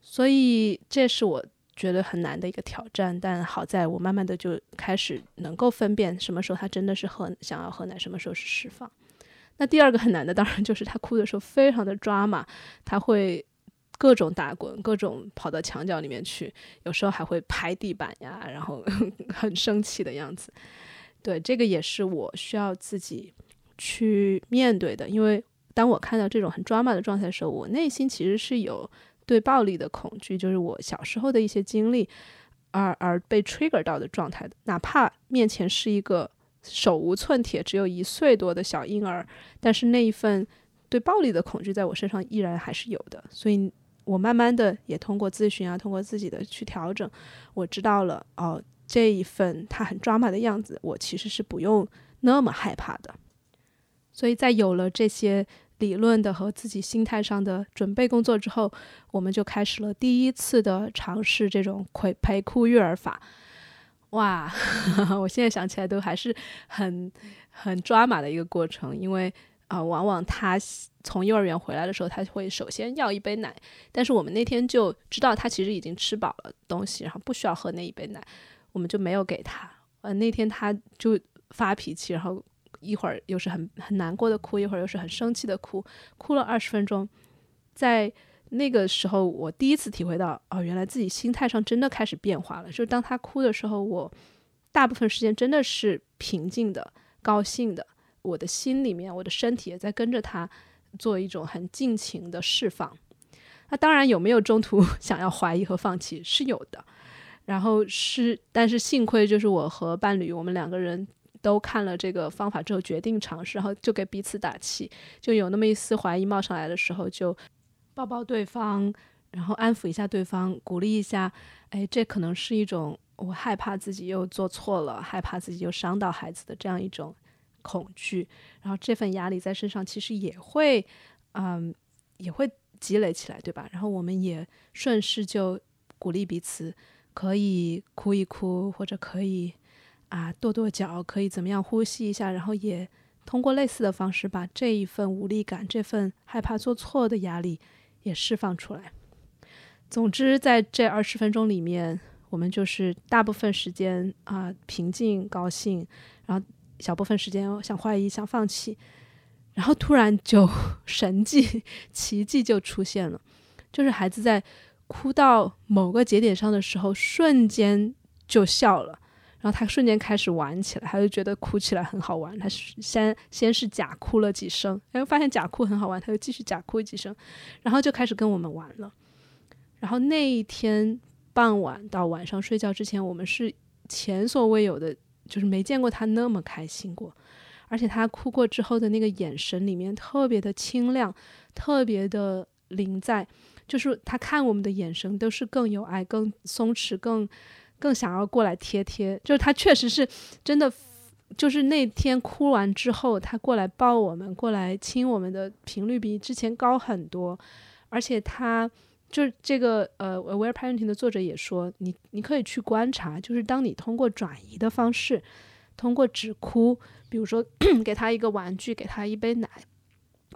Speaker 1: 所以这是我觉得很难的一个挑战。但好在我慢慢的就开始能够分辨什么时候他真的是喝想要喝奶，什么时候是释放。那第二个很难的当然就是他哭的时候非常的抓马，他会各种打滚，各种跑到墙角里面去，有时候还会拍地板呀，然后 很生气的样子。对，这个也是我需要自己去面对的，因为当我看到这种很 drama 的状态的时候，我内心其实是有对暴力的恐惧，就是我小时候的一些经历而而被 trigger 到的状态的。哪怕面前是一个手无寸铁、只有一岁多的小婴儿，但是那一份对暴力的恐惧在我身上依然还是有的。所以我慢慢的也通过咨询啊，通过自己的去调整，我知道了哦。这一份他很抓马的样子，我其实是不用那么害怕的。所以在有了这些理论的和自己心态上的准备工作之后，我们就开始了第一次的尝试这种陪陪哭育儿法。哇，我现在想起来都还是很很抓马的一个过程，因为啊，往往他从幼儿园回来的时候，他会首先要一杯奶，但是我们那天就知道他其实已经吃饱了东西，然后不需要喝那一杯奶。我们就没有给他，呃，那天他就发脾气，然后一会儿又是很很难过的哭，一会儿又是很生气的哭，哭了二十分钟。在那个时候，我第一次体会到，哦，原来自己心态上真的开始变化了。就是当他哭的时候，我大部分时间真的是平静的、高兴的，我的心里面，我的身体也在跟着他做一种很尽情的释放。那当然有没有中途 想要怀疑和放弃是有的。然后是，但是幸亏就是我和伴侣，我们两个人都看了这个方法之后决定尝试，然后就给彼此打气，就有那么一丝怀疑冒上来的时候，就抱抱对方，然后安抚一下对方，鼓励一下。哎，这可能是一种我害怕自己又做错了，害怕自己又伤到孩子的这样一种恐惧。然后这份压力在身上其实也会，嗯，也会积累起来，对吧？然后我们也顺势就鼓励彼此。可以哭一哭，或者可以啊跺跺脚，可以怎么样呼吸一下，然后也通过类似的方式把这一份无力感、这份害怕做错的压力也释放出来。总之，在这二十分钟里面，我们就是大部分时间啊平静、高兴，然后小部分时间想怀疑、想放弃，然后突然就 神迹、奇迹就出现了，就是孩子在。哭到某个节点上的时候，瞬间就笑了，然后他瞬间开始玩起来，他就觉得哭起来很好玩。他先先是假哭了几声，然后发现假哭很好玩，他就继续假哭几声，然后就开始跟我们玩了。然后那一天傍晚到晚上睡觉之前，我们是前所未有的，就是没见过他那么开心过。而且他哭过之后的那个眼神里面特别的清亮，特别的灵在。就是他看我们的眼神都是更有爱、更松弛、更更想要过来贴贴。就是他确实是真的，就是那天哭完之后，他过来抱我们、过来亲我们的频率比之前高很多。而且他就是这个呃，Aware Parenting 的作者也说，你你可以去观察，就是当你通过转移的方式，通过止哭，比如说 给他一个玩具，给他一杯奶。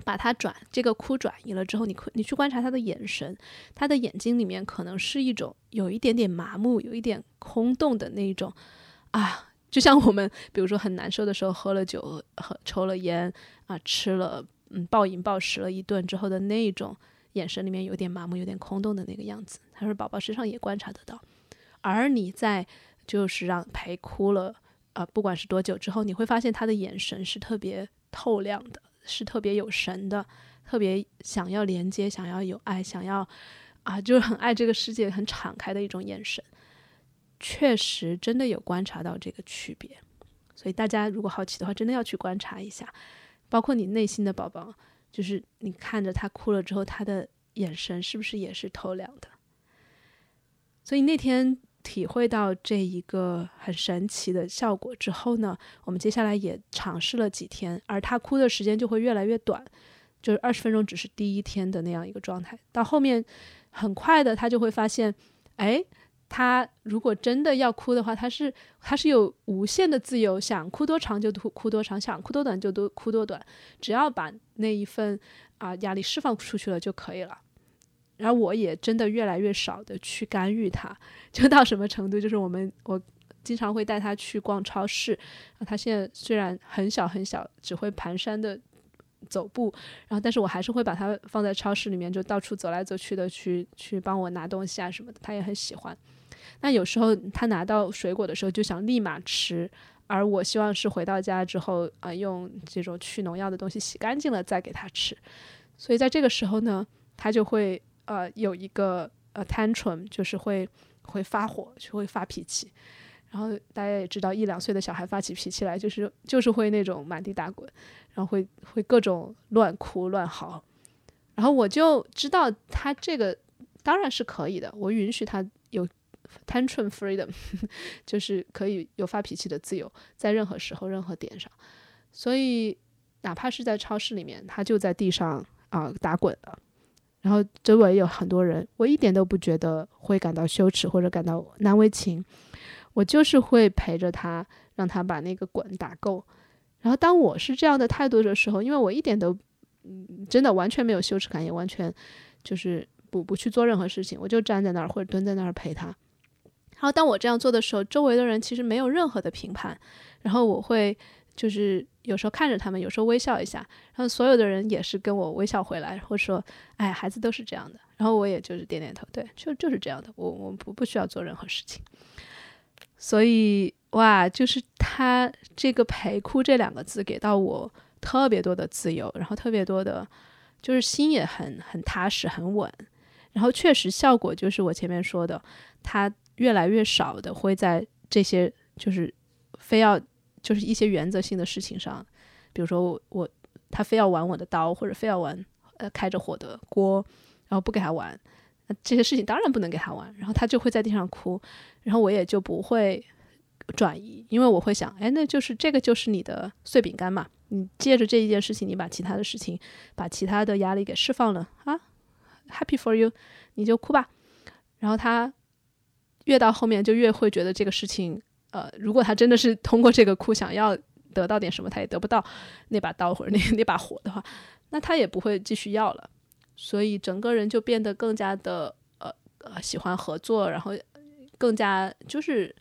Speaker 1: 把它转这个哭转移了之后，你可你去观察他的眼神，他的眼睛里面可能是一种有一点点麻木、有一点空洞的那一种啊，就像我们比如说很难受的时候，喝了酒、喝抽了烟啊，吃了嗯暴饮暴食了一顿之后的那一种眼神里面有点麻木、有点空洞的那个样子。他说宝宝身上也观察得到，而你在就是让陪哭了，呃，不管是多久之后，你会发现他的眼神是特别透亮的，是特别有神的，特别想要连接，想要有爱，想要啊，就是很爱这个世界，很敞开的一种眼神。确实，真的有观察到这个区别。所以大家如果好奇的话，真的要去观察一下，包括你内心的宝宝，就是你看着他哭了之后，他的眼神是不是也是透亮的？所以那天体会到这一个很神奇的效果之后呢，我们接下来也尝试了几天，而他哭的时间就会越来越短，就是二十分钟只是第一天的那样一个状态，到后面很快的他就会发现，哎。他如果真的要哭的话，他是他是有无限的自由，想哭多长就哭哭多长，想哭多短就多哭多短，只要把那一份啊压力释放出去了就可以了。然后我也真的越来越少的去干预他，就到什么程度，就是我们我经常会带他去逛超市，他现在虽然很小很小，只会蹒跚的走步，然后但是我还是会把他放在超市里面，就到处走来走去的去去帮我拿东西啊什么的，他也很喜欢。那有时候他拿到水果的时候就想立马吃，而我希望是回到家之后啊，用这种去农药的东西洗干净了再给他吃。所以在这个时候呢，他就会呃有一个呃 tantrum，就是会会发火，就会发脾气。然后大家也知道，一两岁的小孩发起脾气来，就是就是会那种满地打滚，然后会会各种乱哭乱嚎。然后我就知道他这个当然是可以的，我允许他有。Tantrum freedom，就是可以有发脾气的自由，在任何时候、任何点上。所以，哪怕是在超市里面，他就在地上啊打滚了，然后周围有很多人，我一点都不觉得会感到羞耻或者感到难为情，我就是会陪着他，让他把那个滚打够。然后，当我是这样的态度的时候，因为我一点都嗯真的完全没有羞耻感，也完全就是不不去做任何事情，我就站在那儿或者蹲在那儿陪他。然后当我这样做的时候，周围的人其实没有任何的评判。然后我会就是有时候看着他们，有时候微笑一下。然后所有的人也是跟我微笑回来，或者说：“哎，孩子都是这样的。”然后我也就是点点头，对，就就是这样的。我我不不需要做任何事情。所以哇，就是他这个陪哭这两个字给到我特别多的自由，然后特别多的，就是心也很很踏实很稳。然后确实效果就是我前面说的，他。越来越少的会在这些就是非要就是一些原则性的事情上，比如说我我他非要玩我的刀，或者非要玩呃开着火的锅，然后不给他玩，那这些事情当然不能给他玩，然后他就会在地上哭，然后我也就不会转移，因为我会想，哎，那就是这个就是你的碎饼干嘛，你借着这一件事情，你把其他的事情，把其他的压力给释放了啊，Happy for you，你就哭吧，然后他。越到后面就越会觉得这个事情，呃，如果他真的是通过这个哭想要得到点什么，他也得不到那把刀或者那 那把火的话，那他也不会继续要了。所以整个人就变得更加的呃呃喜欢合作，然后更加就是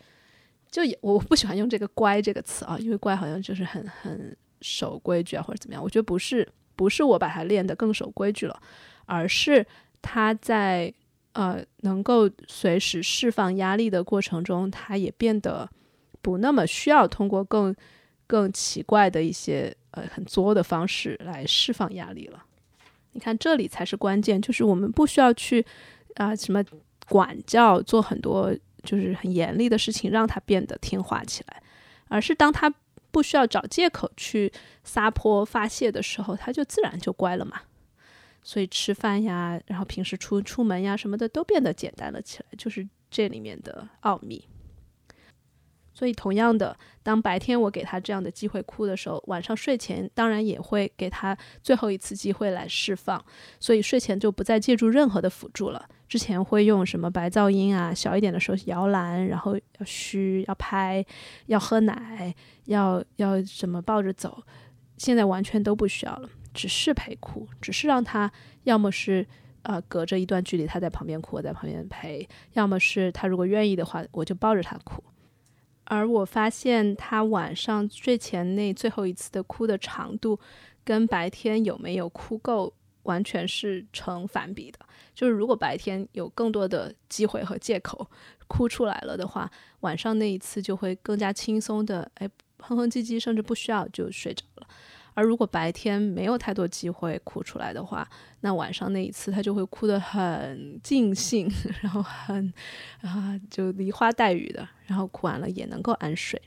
Speaker 1: 就也我不喜欢用这个乖这个词啊，因为乖好像就是很很守规矩啊或者怎么样。我觉得不是不是我把他练得更守规矩了，而是他在。呃，能够随时释放压力的过程中，他也变得不那么需要通过更更奇怪的一些呃很作的方式来释放压力了。你看，这里才是关键，就是我们不需要去啊什么管教，做很多就是很严厉的事情让他变得听话起来，而是当他不需要找借口去撒泼发泄的时候，他就自然就乖了嘛。所以吃饭呀，然后平时出出门呀什么的都变得简单了起来，就是这里面的奥秘。所以同样的，当白天我给他这样的机会哭的时候，晚上睡前当然也会给他最后一次机会来释放。所以睡前就不再借助任何的辅助了。之前会用什么白噪音啊，小一点的时候摇篮，然后要嘘，要拍，要喝奶，要要什么抱着走，现在完全都不需要了。只是陪哭，只是让他要么是呃隔着一段距离，他在旁边哭，我在旁边陪；要么是他如果愿意的话，我就抱着他哭。而我发现他晚上睡前那最后一次的哭的长度，跟白天有没有哭够完全是成反比的。就是如果白天有更多的机会和借口哭出来了的话，晚上那一次就会更加轻松的，哎，哼哼唧唧，甚至不需要就睡着了。而如果白天没有太多机会哭出来的话，那晚上那一次他就会哭得很尽兴，然后很啊就梨花带雨的，然后哭完了也能够安睡。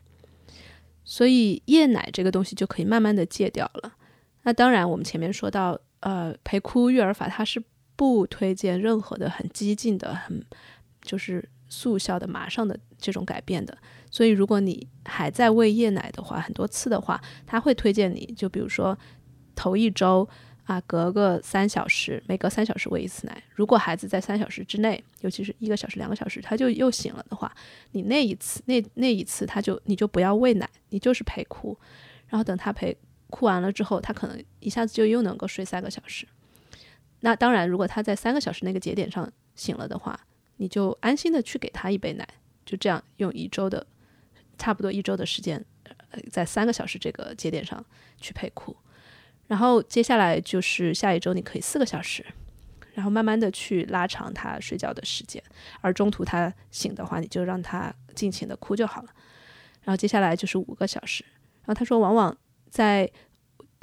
Speaker 1: 所以夜奶这个东西就可以慢慢的戒掉了。那当然，我们前面说到，呃，陪哭育儿法它是不推荐任何的很激进的、很就是速效的、马上的这种改变的。所以如果你还在喂夜奶的话，很多次的话，他会推荐你就比如说头一周。啊，隔个三小时，每隔三小时喂一次奶。如果孩子在三小时之内，尤其是一个小时、两个小时，他就又醒了的话，你那一次、那那一次，他就你就不要喂奶，你就是陪哭。然后等他陪哭完了之后，他可能一下子就又能够睡三个小时。那当然，如果他在三个小时那个节点上醒了的话，你就安心的去给他一杯奶，就这样用一周的差不多一周的时间，呃，在三个小时这个节点上去陪哭。然后接下来就是下一周，你可以四个小时，然后慢慢的去拉长他睡觉的时间，而中途他醒的话，你就让他尽情的哭就好了。然后接下来就是五个小时，然后他说，往往在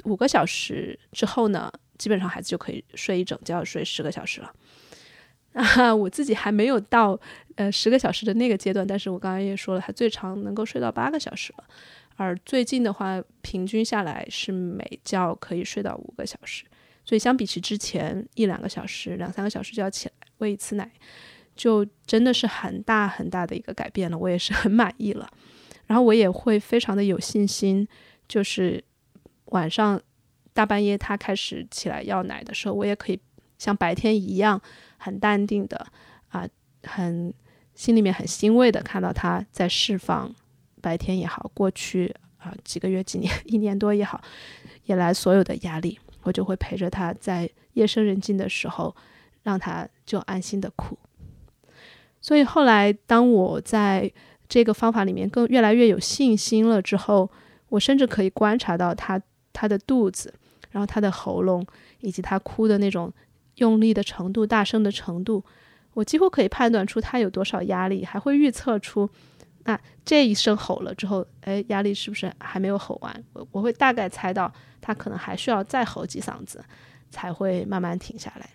Speaker 1: 五个小时之后呢，基本上孩子就可以睡一整觉，睡十个小时了。啊，我自己还没有到呃十个小时的那个阶段，但是我刚刚也说了，他最长能够睡到八个小时了。而最近的话，平均下来是每觉可以睡到五个小时，所以相比起之前一两个小时、两三个小时就要起来喂一次奶，就真的是很大很大的一个改变了。我也是很满意了，然后我也会非常的有信心，就是晚上大半夜他开始起来要奶的时候，我也可以像白天一样很淡定的啊，很心里面很欣慰的看到他在释放。白天也好，过去啊几个月、几年、一年多也好，也来所有的压力，我就会陪着他在夜深人静的时候，让他就安心的哭。所以后来，当我在这个方法里面更越来越有信心了之后，我甚至可以观察到他他的肚子，然后他的喉咙，以及他哭的那种用力的程度、大声的程度，我几乎可以判断出他有多少压力，还会预测出。那这一声吼了之后，哎，压力是不是还没有吼完？我我会大概猜到他可能还需要再吼几嗓子，才会慢慢停下来。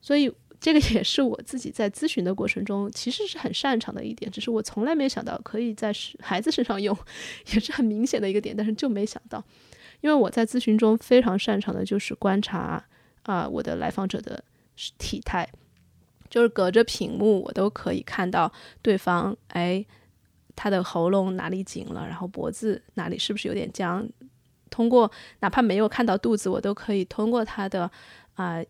Speaker 1: 所以这个也是我自己在咨询的过程中其实是很擅长的一点，只是我从来没想到可以在孩子身上用，也是很明显的一个点，但是就没想到，因为我在咨询中非常擅长的就是观察啊我的来访者的体态，就是隔着屏幕我都可以看到对方哎。他的喉咙哪里紧了，然后脖子哪里是不是有点僵？通过哪怕没有看到肚子，我都可以通过他的啊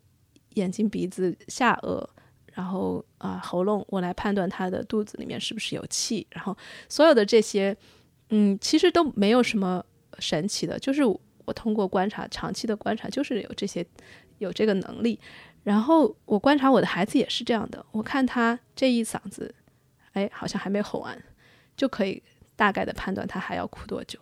Speaker 1: 眼睛、鼻子、下颚，然后啊喉咙，我来判断他的肚子里面是不是有气。然后所有的这些，嗯，其实都没有什么神奇的，就是我通过观察，长期的观察，就是有这些有这个能力。然后我观察我的孩子也是这样的，我看他这一嗓子，哎，好像还没吼完。就可以大概的判断他还要哭多久。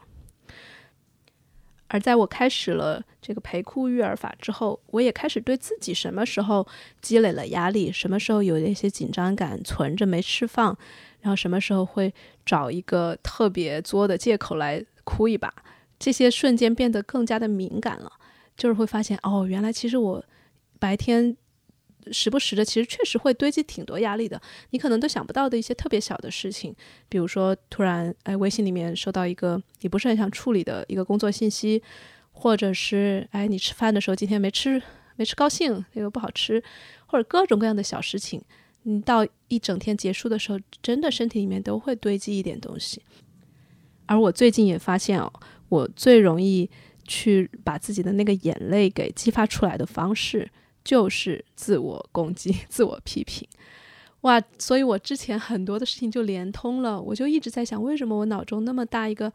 Speaker 1: 而在我开始了这个陪哭育儿法之后，我也开始对自己什么时候积累了压力，什么时候有那些紧张感存着没释放，然后什么时候会找一个特别作的借口来哭一把，这些瞬间变得更加的敏感了。就是会发现，哦，原来其实我白天。时不时的，其实确实会堆积挺多压力的。你可能都想不到的一些特别小的事情，比如说突然哎，微信里面收到一个你不是很想处理的一个工作信息，或者是哎，你吃饭的时候今天没吃没吃高兴，那个不好吃，或者各种各样的小事情，你到一整天结束的时候，真的身体里面都会堆积一点东西。而我最近也发现哦，我最容易去把自己的那个眼泪给激发出来的方式。就是自我攻击、自我批评，哇！所以我之前很多的事情就连通了，我就一直在想，为什么我脑中那么大一个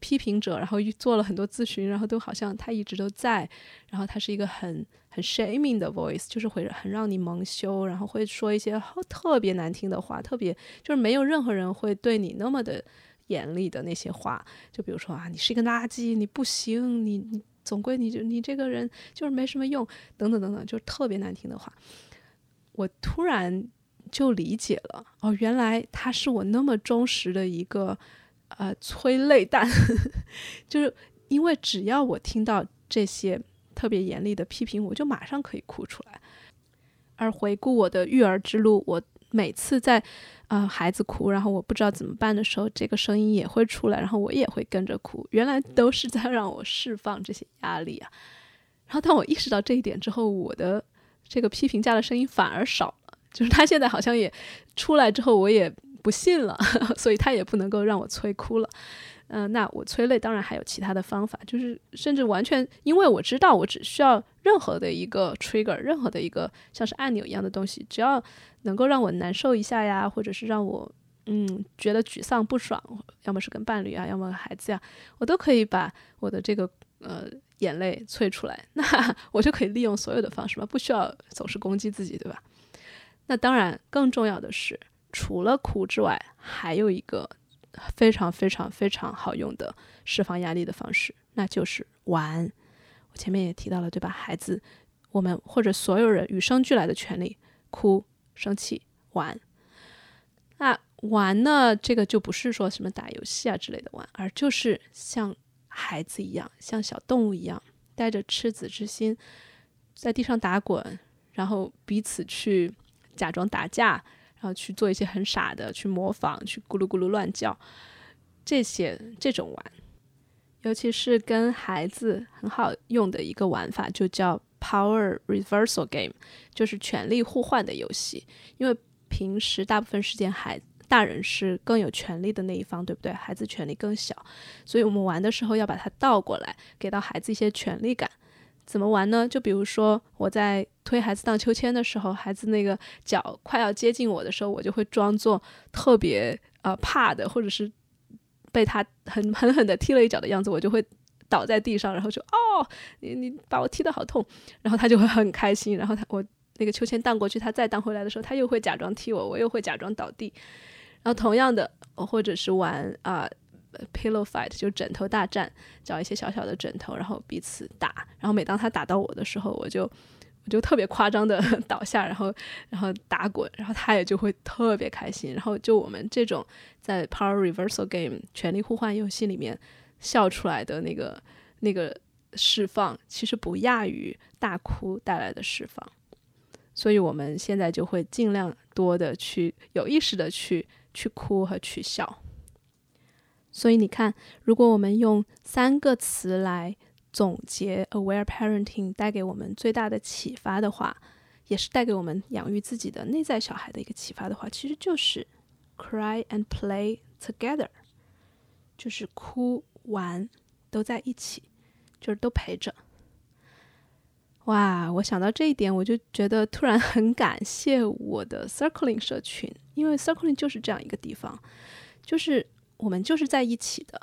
Speaker 1: 批评者，然后做了很多咨询，然后都好像他一直都在，然后他是一个很很 shaming 的 voice，就是会很让你蒙羞，然后会说一些特别难听的话，特别就是没有任何人会对你那么的严厉的那些话，就比如说啊，你是一个垃圾，你不行，你你。总归你就你这个人就是没什么用，等等等等，就特别难听的话。我突然就理解了哦，原来他是我那么忠实的一个呃催泪弹，就是因为只要我听到这些特别严厉的批评，我就马上可以哭出来。而回顾我的育儿之路，我每次在啊孩子哭，然后我不知道怎么办的时候，这个声音也会出来，然后我也会跟着哭。原来都是在让我释放这些压力啊。然后当我意识到这一点之后，我的这个批评家的声音反而少了。就是他现在好像也出来之后，我也不信了，所以他也不能够让我催哭了。嗯，那我催泪当然还有其他的方法，就是甚至完全因为我知道我只需要任何的一个 trigger，任何的一个像是按钮一样的东西，只要能够让我难受一下呀，或者是让我嗯觉得沮丧不爽，要么是跟伴侣啊，要么孩子呀，我都可以把我的这个呃眼泪催出来，那我就可以利用所有的方式嘛，不需要总是攻击自己，对吧？那当然，更重要的是，除了哭之外，还有一个非常非常非常好用的释放压力的方式，那就是玩。我前面也提到了，对吧？孩子，我们或者所有人与生俱来的权利，哭、生气、玩。那玩呢？这个就不是说什么打游戏啊之类的玩，而就是像孩子一样，像小动物一样，带着赤子之心，在地上打滚，然后彼此去。假装打架，然后去做一些很傻的，去模仿，去咕噜咕噜乱叫，这些这种玩，尤其是跟孩子很好用的一个玩法，就叫 Power Reversal Game，就是权力互换的游戏。因为平时大部分时间，孩大人是更有权力的那一方，对不对？孩子权力更小，所以我们玩的时候要把它倒过来，给到孩子一些权力感。怎么玩呢？就比如说我在推孩子荡秋千的时候，孩子那个脚快要接近我的时候，我就会装作特别呃怕的，或者是被他很狠狠的踢了一脚的样子，我就会倒在地上，然后就哦，你你把我踢得好痛，然后他就会很开心，然后他我那个秋千荡过去，他再荡回来的时候，他又会假装踢我，我又会假装倒地，然后同样的，或者是玩啊。Pillow fight 就枕头大战，找一些小小的枕头，然后彼此打。然后每当他打到我的时候，我就我就特别夸张的 倒下，然后然后打滚，然后他也就会特别开心。然后就我们这种在 Power Reversal Game 权力互换游戏里面笑出来的那个那个释放，其实不亚于大哭带来的释放。所以我们现在就会尽量多的去有意识的去去哭和去笑。所以你看，如果我们用三个词来总结 aware parenting 带给我们最大的启发的话，也是带给我们养育自己的内在小孩的一个启发的话，其实就是 cry and play together，就是哭玩都在一起，就是都陪着。哇，我想到这一点，我就觉得突然很感谢我的 circling 社群，因为 circling 就是这样一个地方，就是。我们就是在一起的。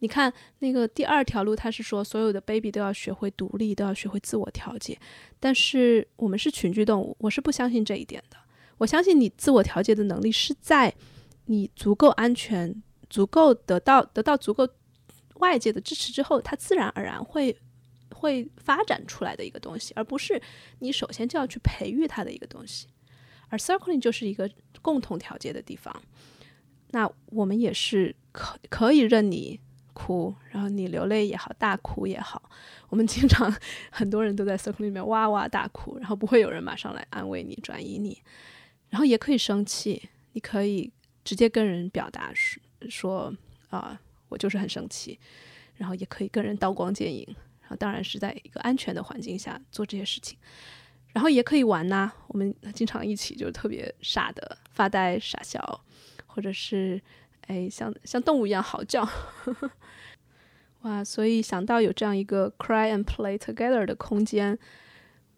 Speaker 1: 你看那个第二条路，他是说所有的 baby 都要学会独立，都要学会自我调节。但是我们是群居动物，我是不相信这一点的。我相信你自我调节的能力是在你足够安全、足够得到得到足够外界的支持之后，它自然而然会会发展出来的一个东西，而不是你首先就要去培育它的一个东西。而 circling 就是一个共同调节的地方。那我们也是可可以任你哭，然后你流泪也好，大哭也好，我们经常很多人都在 circle 里面哇哇大哭，然后不会有人马上来安慰你、转移你，然后也可以生气，你可以直接跟人表达说啊，我就是很生气，然后也可以跟人刀光剑影，然后当然是在一个安全的环境下做这些事情，然后也可以玩呐，我们经常一起就特别傻的发呆傻笑。或者是，哎，像像动物一样嚎叫，哇！所以想到有这样一个 cry and play together 的空间，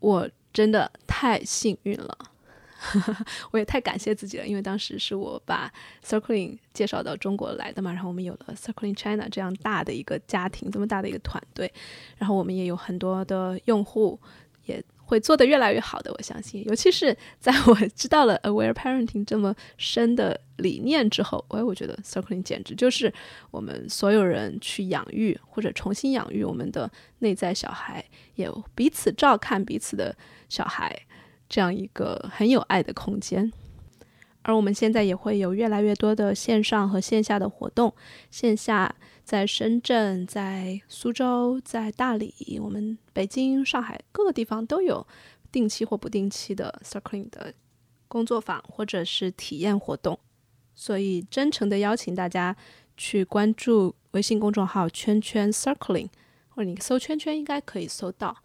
Speaker 1: 我真的太幸运了，我也太感谢自己了。因为当时是我把 circling 介绍到中国来的嘛，然后我们有了 circling China 这样大的一个家庭，这么大的一个团队，然后我们也有很多的用户，也。会做得越来越好的，我相信。尤其是在我 知道了 aware parenting 这么深的理念之后，哎，我觉得 circling 简直就是我们所有人去养育或者重新养育我们的内在小孩，也彼此照看彼此的小孩，这样一个很有爱的空间。而我们现在也会有越来越多的线上和线下的活动，线下在深圳、在苏州、在大理，我们北京、上海各个地方都有定期或不定期的 Circling 的工作坊或者是体验活动，所以真诚的邀请大家去关注微信公众号“圈圈 Circling”，或者你搜“圈圈”应该可以搜到。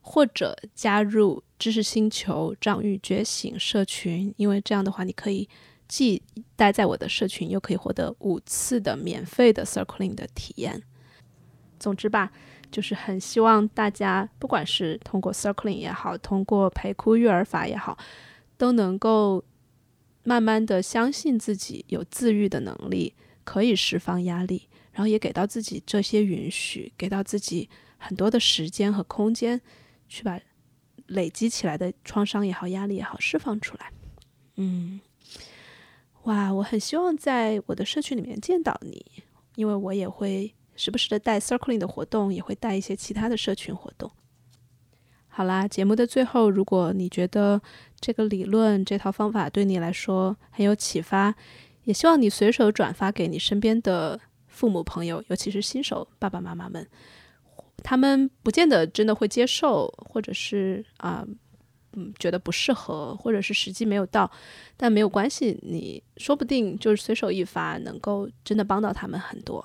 Speaker 1: 或者加入知识星球掌域觉醒社群，因为这样的话，你可以既待在我的社群，又可以获得五次的免费的 Circling 的体验。总之吧，就是很希望大家，不管是通过 Circling 也好，通过陪哭育儿法也好，都能够慢慢的相信自己有自愈的能力，可以释放压力，然后也给到自己这些允许，给到自己很多的时间和空间。去把累积起来的创伤也好、压力也好释放出来。嗯，哇，我很希望在我的社群里面见到你，因为我也会时不时的带 Circling 的活动，也会带一些其他的社群活动。好啦，节目的最后，如果你觉得这个理论、这套方法对你来说很有启发，也希望你随手转发给你身边的父母朋友，尤其是新手爸爸妈妈们。他们不见得真的会接受，或者是啊，嗯，觉得不适合，或者是时机没有到，但没有关系，你说不定就是随手一发，能够真的帮到他们很多。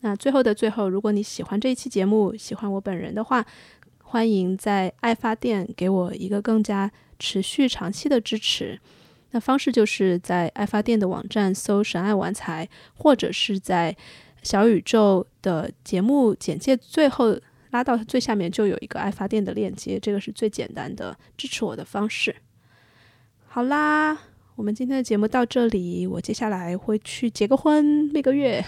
Speaker 1: 那最后的最后，如果你喜欢这一期节目，喜欢我本人的话，欢迎在爱发电给我一个更加持续、长期的支持。那方式就是在爱发电的网站搜“神爱玩财”，或者是在。小宇宙的节目简介最后拉到最下面就有一个爱发电的链接，这个是最简单的支持我的方式。好啦，我们今天的节目到这里，我接下来会去结个婚，蜜个月。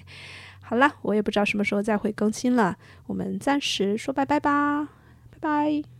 Speaker 1: 好啦，我也不知道什么时候再会更新了，我们暂时说拜拜吧，拜拜。